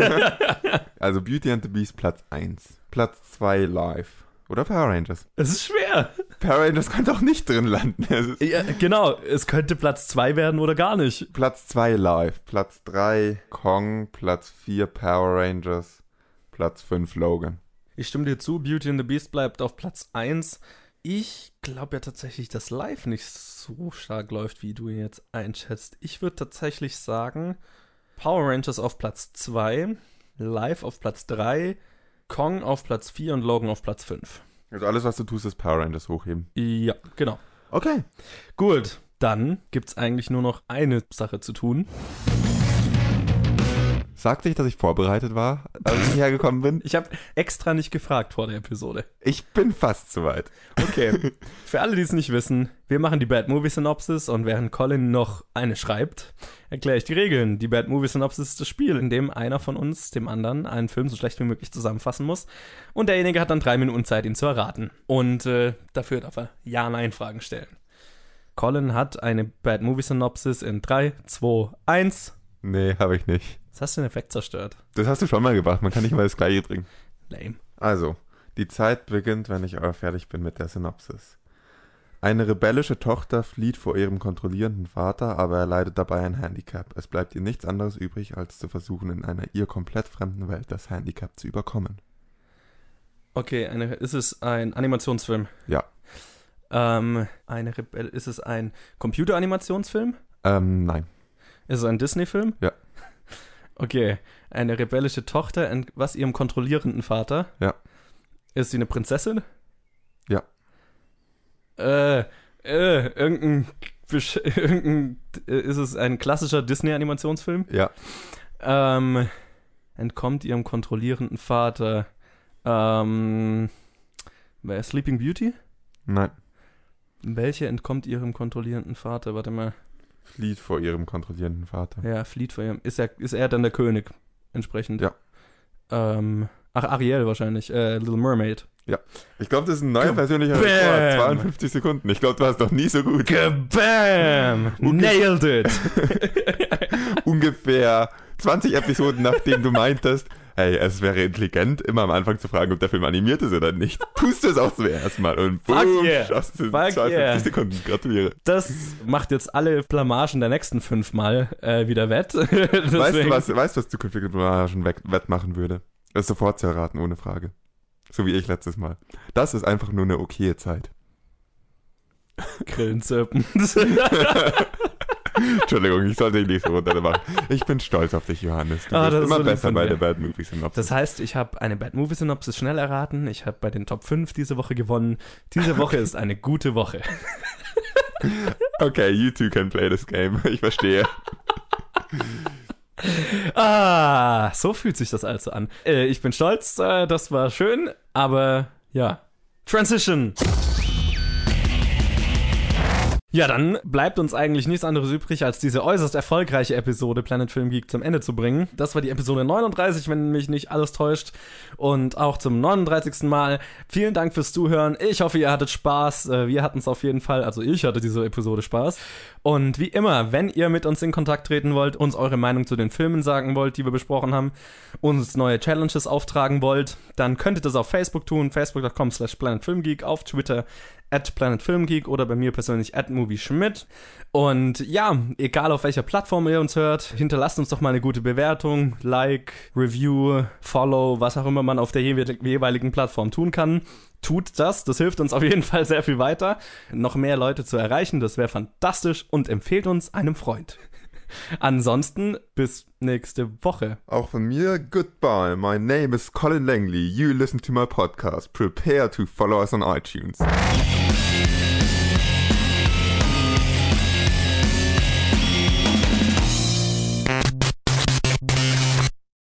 Also Beauty and the Beast Platz 1. Platz 2 live. Oder Power Rangers.
Es ist schwer.
Power Rangers könnte auch nicht drin landen.
Ja, genau, es könnte Platz 2 werden oder gar nicht.
Platz 2 live. Platz 3 Kong. Platz 4 Power Rangers. Platz 5 Logan.
Ich stimme dir zu, Beauty and the Beast bleibt auf Platz 1. Ich glaube ja tatsächlich, dass live nicht so stark läuft, wie du ihn jetzt einschätzt. Ich würde tatsächlich sagen, Power Rangers auf Platz 2, live auf Platz 3, Kong auf Platz 4 und Logan auf Platz 5.
Also alles, was du tust, ist Power Rangers hochheben.
Ja, genau.
Okay.
Gut, dann gibt es eigentlich nur noch eine Sache zu tun.
Sagte ich, dass ich vorbereitet war, als ich hierher gekommen bin?
Ich habe extra nicht gefragt vor der Episode.
Ich bin fast soweit.
Okay. Für alle, die es nicht wissen, wir machen die Bad Movie Synopsis und während Colin noch eine schreibt, erkläre ich die Regeln. Die Bad Movie Synopsis ist das Spiel, in dem einer von uns dem anderen einen Film so schlecht wie möglich zusammenfassen muss und derjenige hat dann drei Minuten Zeit, ihn zu erraten. Und äh, dafür darf er Ja-Nein-Fragen stellen. Colin hat eine Bad Movie Synopsis in 3, 2, 1.
Nee, habe ich nicht.
Was hast du den Effekt zerstört?
Das hast du schon mal gemacht. Man kann nicht mal das gleiche bringen.
Lame.
Also, die Zeit beginnt, wenn ich fertig bin mit der Synopsis. Eine rebellische Tochter flieht vor ihrem kontrollierenden Vater, aber er leidet dabei ein Handicap. Es bleibt ihr nichts anderes übrig, als zu versuchen, in einer ihr komplett fremden Welt das Handicap zu überkommen.
Okay, eine, ist es ein Animationsfilm?
Ja.
Ähm, eine Rebell ist es ein Computeranimationsfilm?
Ähm, nein.
Ist es ein Disney-Film?
Ja.
Okay, eine rebellische Tochter, was ihrem kontrollierenden Vater?
Ja.
Ist sie eine Prinzessin?
Ja.
Äh, äh, irgendein, irgendein äh, ist es ein klassischer Disney-Animationsfilm?
Ja.
Ähm, entkommt ihrem kontrollierenden Vater. Ähm, Sleeping Beauty?
Nein.
Welche entkommt ihrem kontrollierenden Vater? Warte mal.
Flieht vor ihrem kontrollierenden Vater.
Ja, flieht vor ihrem. Ist er, ist er dann der König? Entsprechend.
Ja.
Ähm, ach, Ariel wahrscheinlich. Äh, Little Mermaid.
Ich glaube, das ist ein neuer persönlicher Rekord. 52 Sekunden. Ich glaube, du hast noch nie so gut.
Kabam! Nailed it!
Ungefähr 20 Episoden, nachdem du meintest, hey, es wäre intelligent, immer am Anfang zu fragen, ob der Film animiert ist oder nicht. Tust du es auch zuerst mal und boom,
yeah.
schaffst du in
Fuck
52
yeah.
Sekunden. Gratuliere.
Das macht jetzt alle Blamagen der nächsten fünfmal äh, wieder wett.
Weißt du, was, weißt, du, was zukünftige Blamagen wettmachen würde? Das sofort zu erraten, ohne Frage. So wie ich letztes Mal. Das ist einfach nur eine okaye Zeit.
Grillenzirpen.
Entschuldigung, ich sollte dich nicht so runter machen. Ich bin stolz auf dich, Johannes. Du
Ah,
bist immer
so
besser bei der Bad Movie Synopsis.
Das heißt, ich habe eine Bad Movie Synopsis schnell erraten. Ich habe bei den Top 5 diese Woche gewonnen. Diese Woche ist eine gute Woche.
Okay, you two can play this game. Ich verstehe.
Ah, so fühlt sich das also an. Äh, ich bin stolz, äh, das war schön, aber ja. Transition. Ja, dann bleibt uns eigentlich nichts anderes übrig, als diese äußerst erfolgreiche Episode Planet Film Geek zum Ende zu bringen. Das war die Episode 39, wenn mich nicht alles täuscht. Und auch zum 39. Mal. Vielen Dank fürs Zuhören. Ich hoffe, ihr hattet Spaß. Äh, Wir hatten es auf jeden Fall. Also ich hatte diese Episode Spaß. Und wie immer, wenn ihr mit uns in Kontakt treten wollt, uns eure Meinung zu den Filmen sagen wollt, die wir besprochen haben, uns neue Challenges auftragen wollt, dann könnt ihr das auf Facebook tun, facebook.com slash planetfilmgeek, auf Twitter at planetfilmgeek oder bei mir persönlich at movieschmidt. Und ja, egal auf welcher Plattform ihr uns hört, hinterlasst uns doch mal eine gute Bewertung, Like, Review, Follow, was auch immer man auf der jewe- jeweiligen Plattform tun kann. Tut das, das hilft uns auf jeden Fall sehr viel weiter, noch mehr Leute zu erreichen, das wäre fantastisch und empfehlt uns einem Freund. Ansonsten bis nächste Woche.
Auch von mir, goodbye. My name is Colin Langley. You listen to my podcast. Prepare to follow us on iTunes.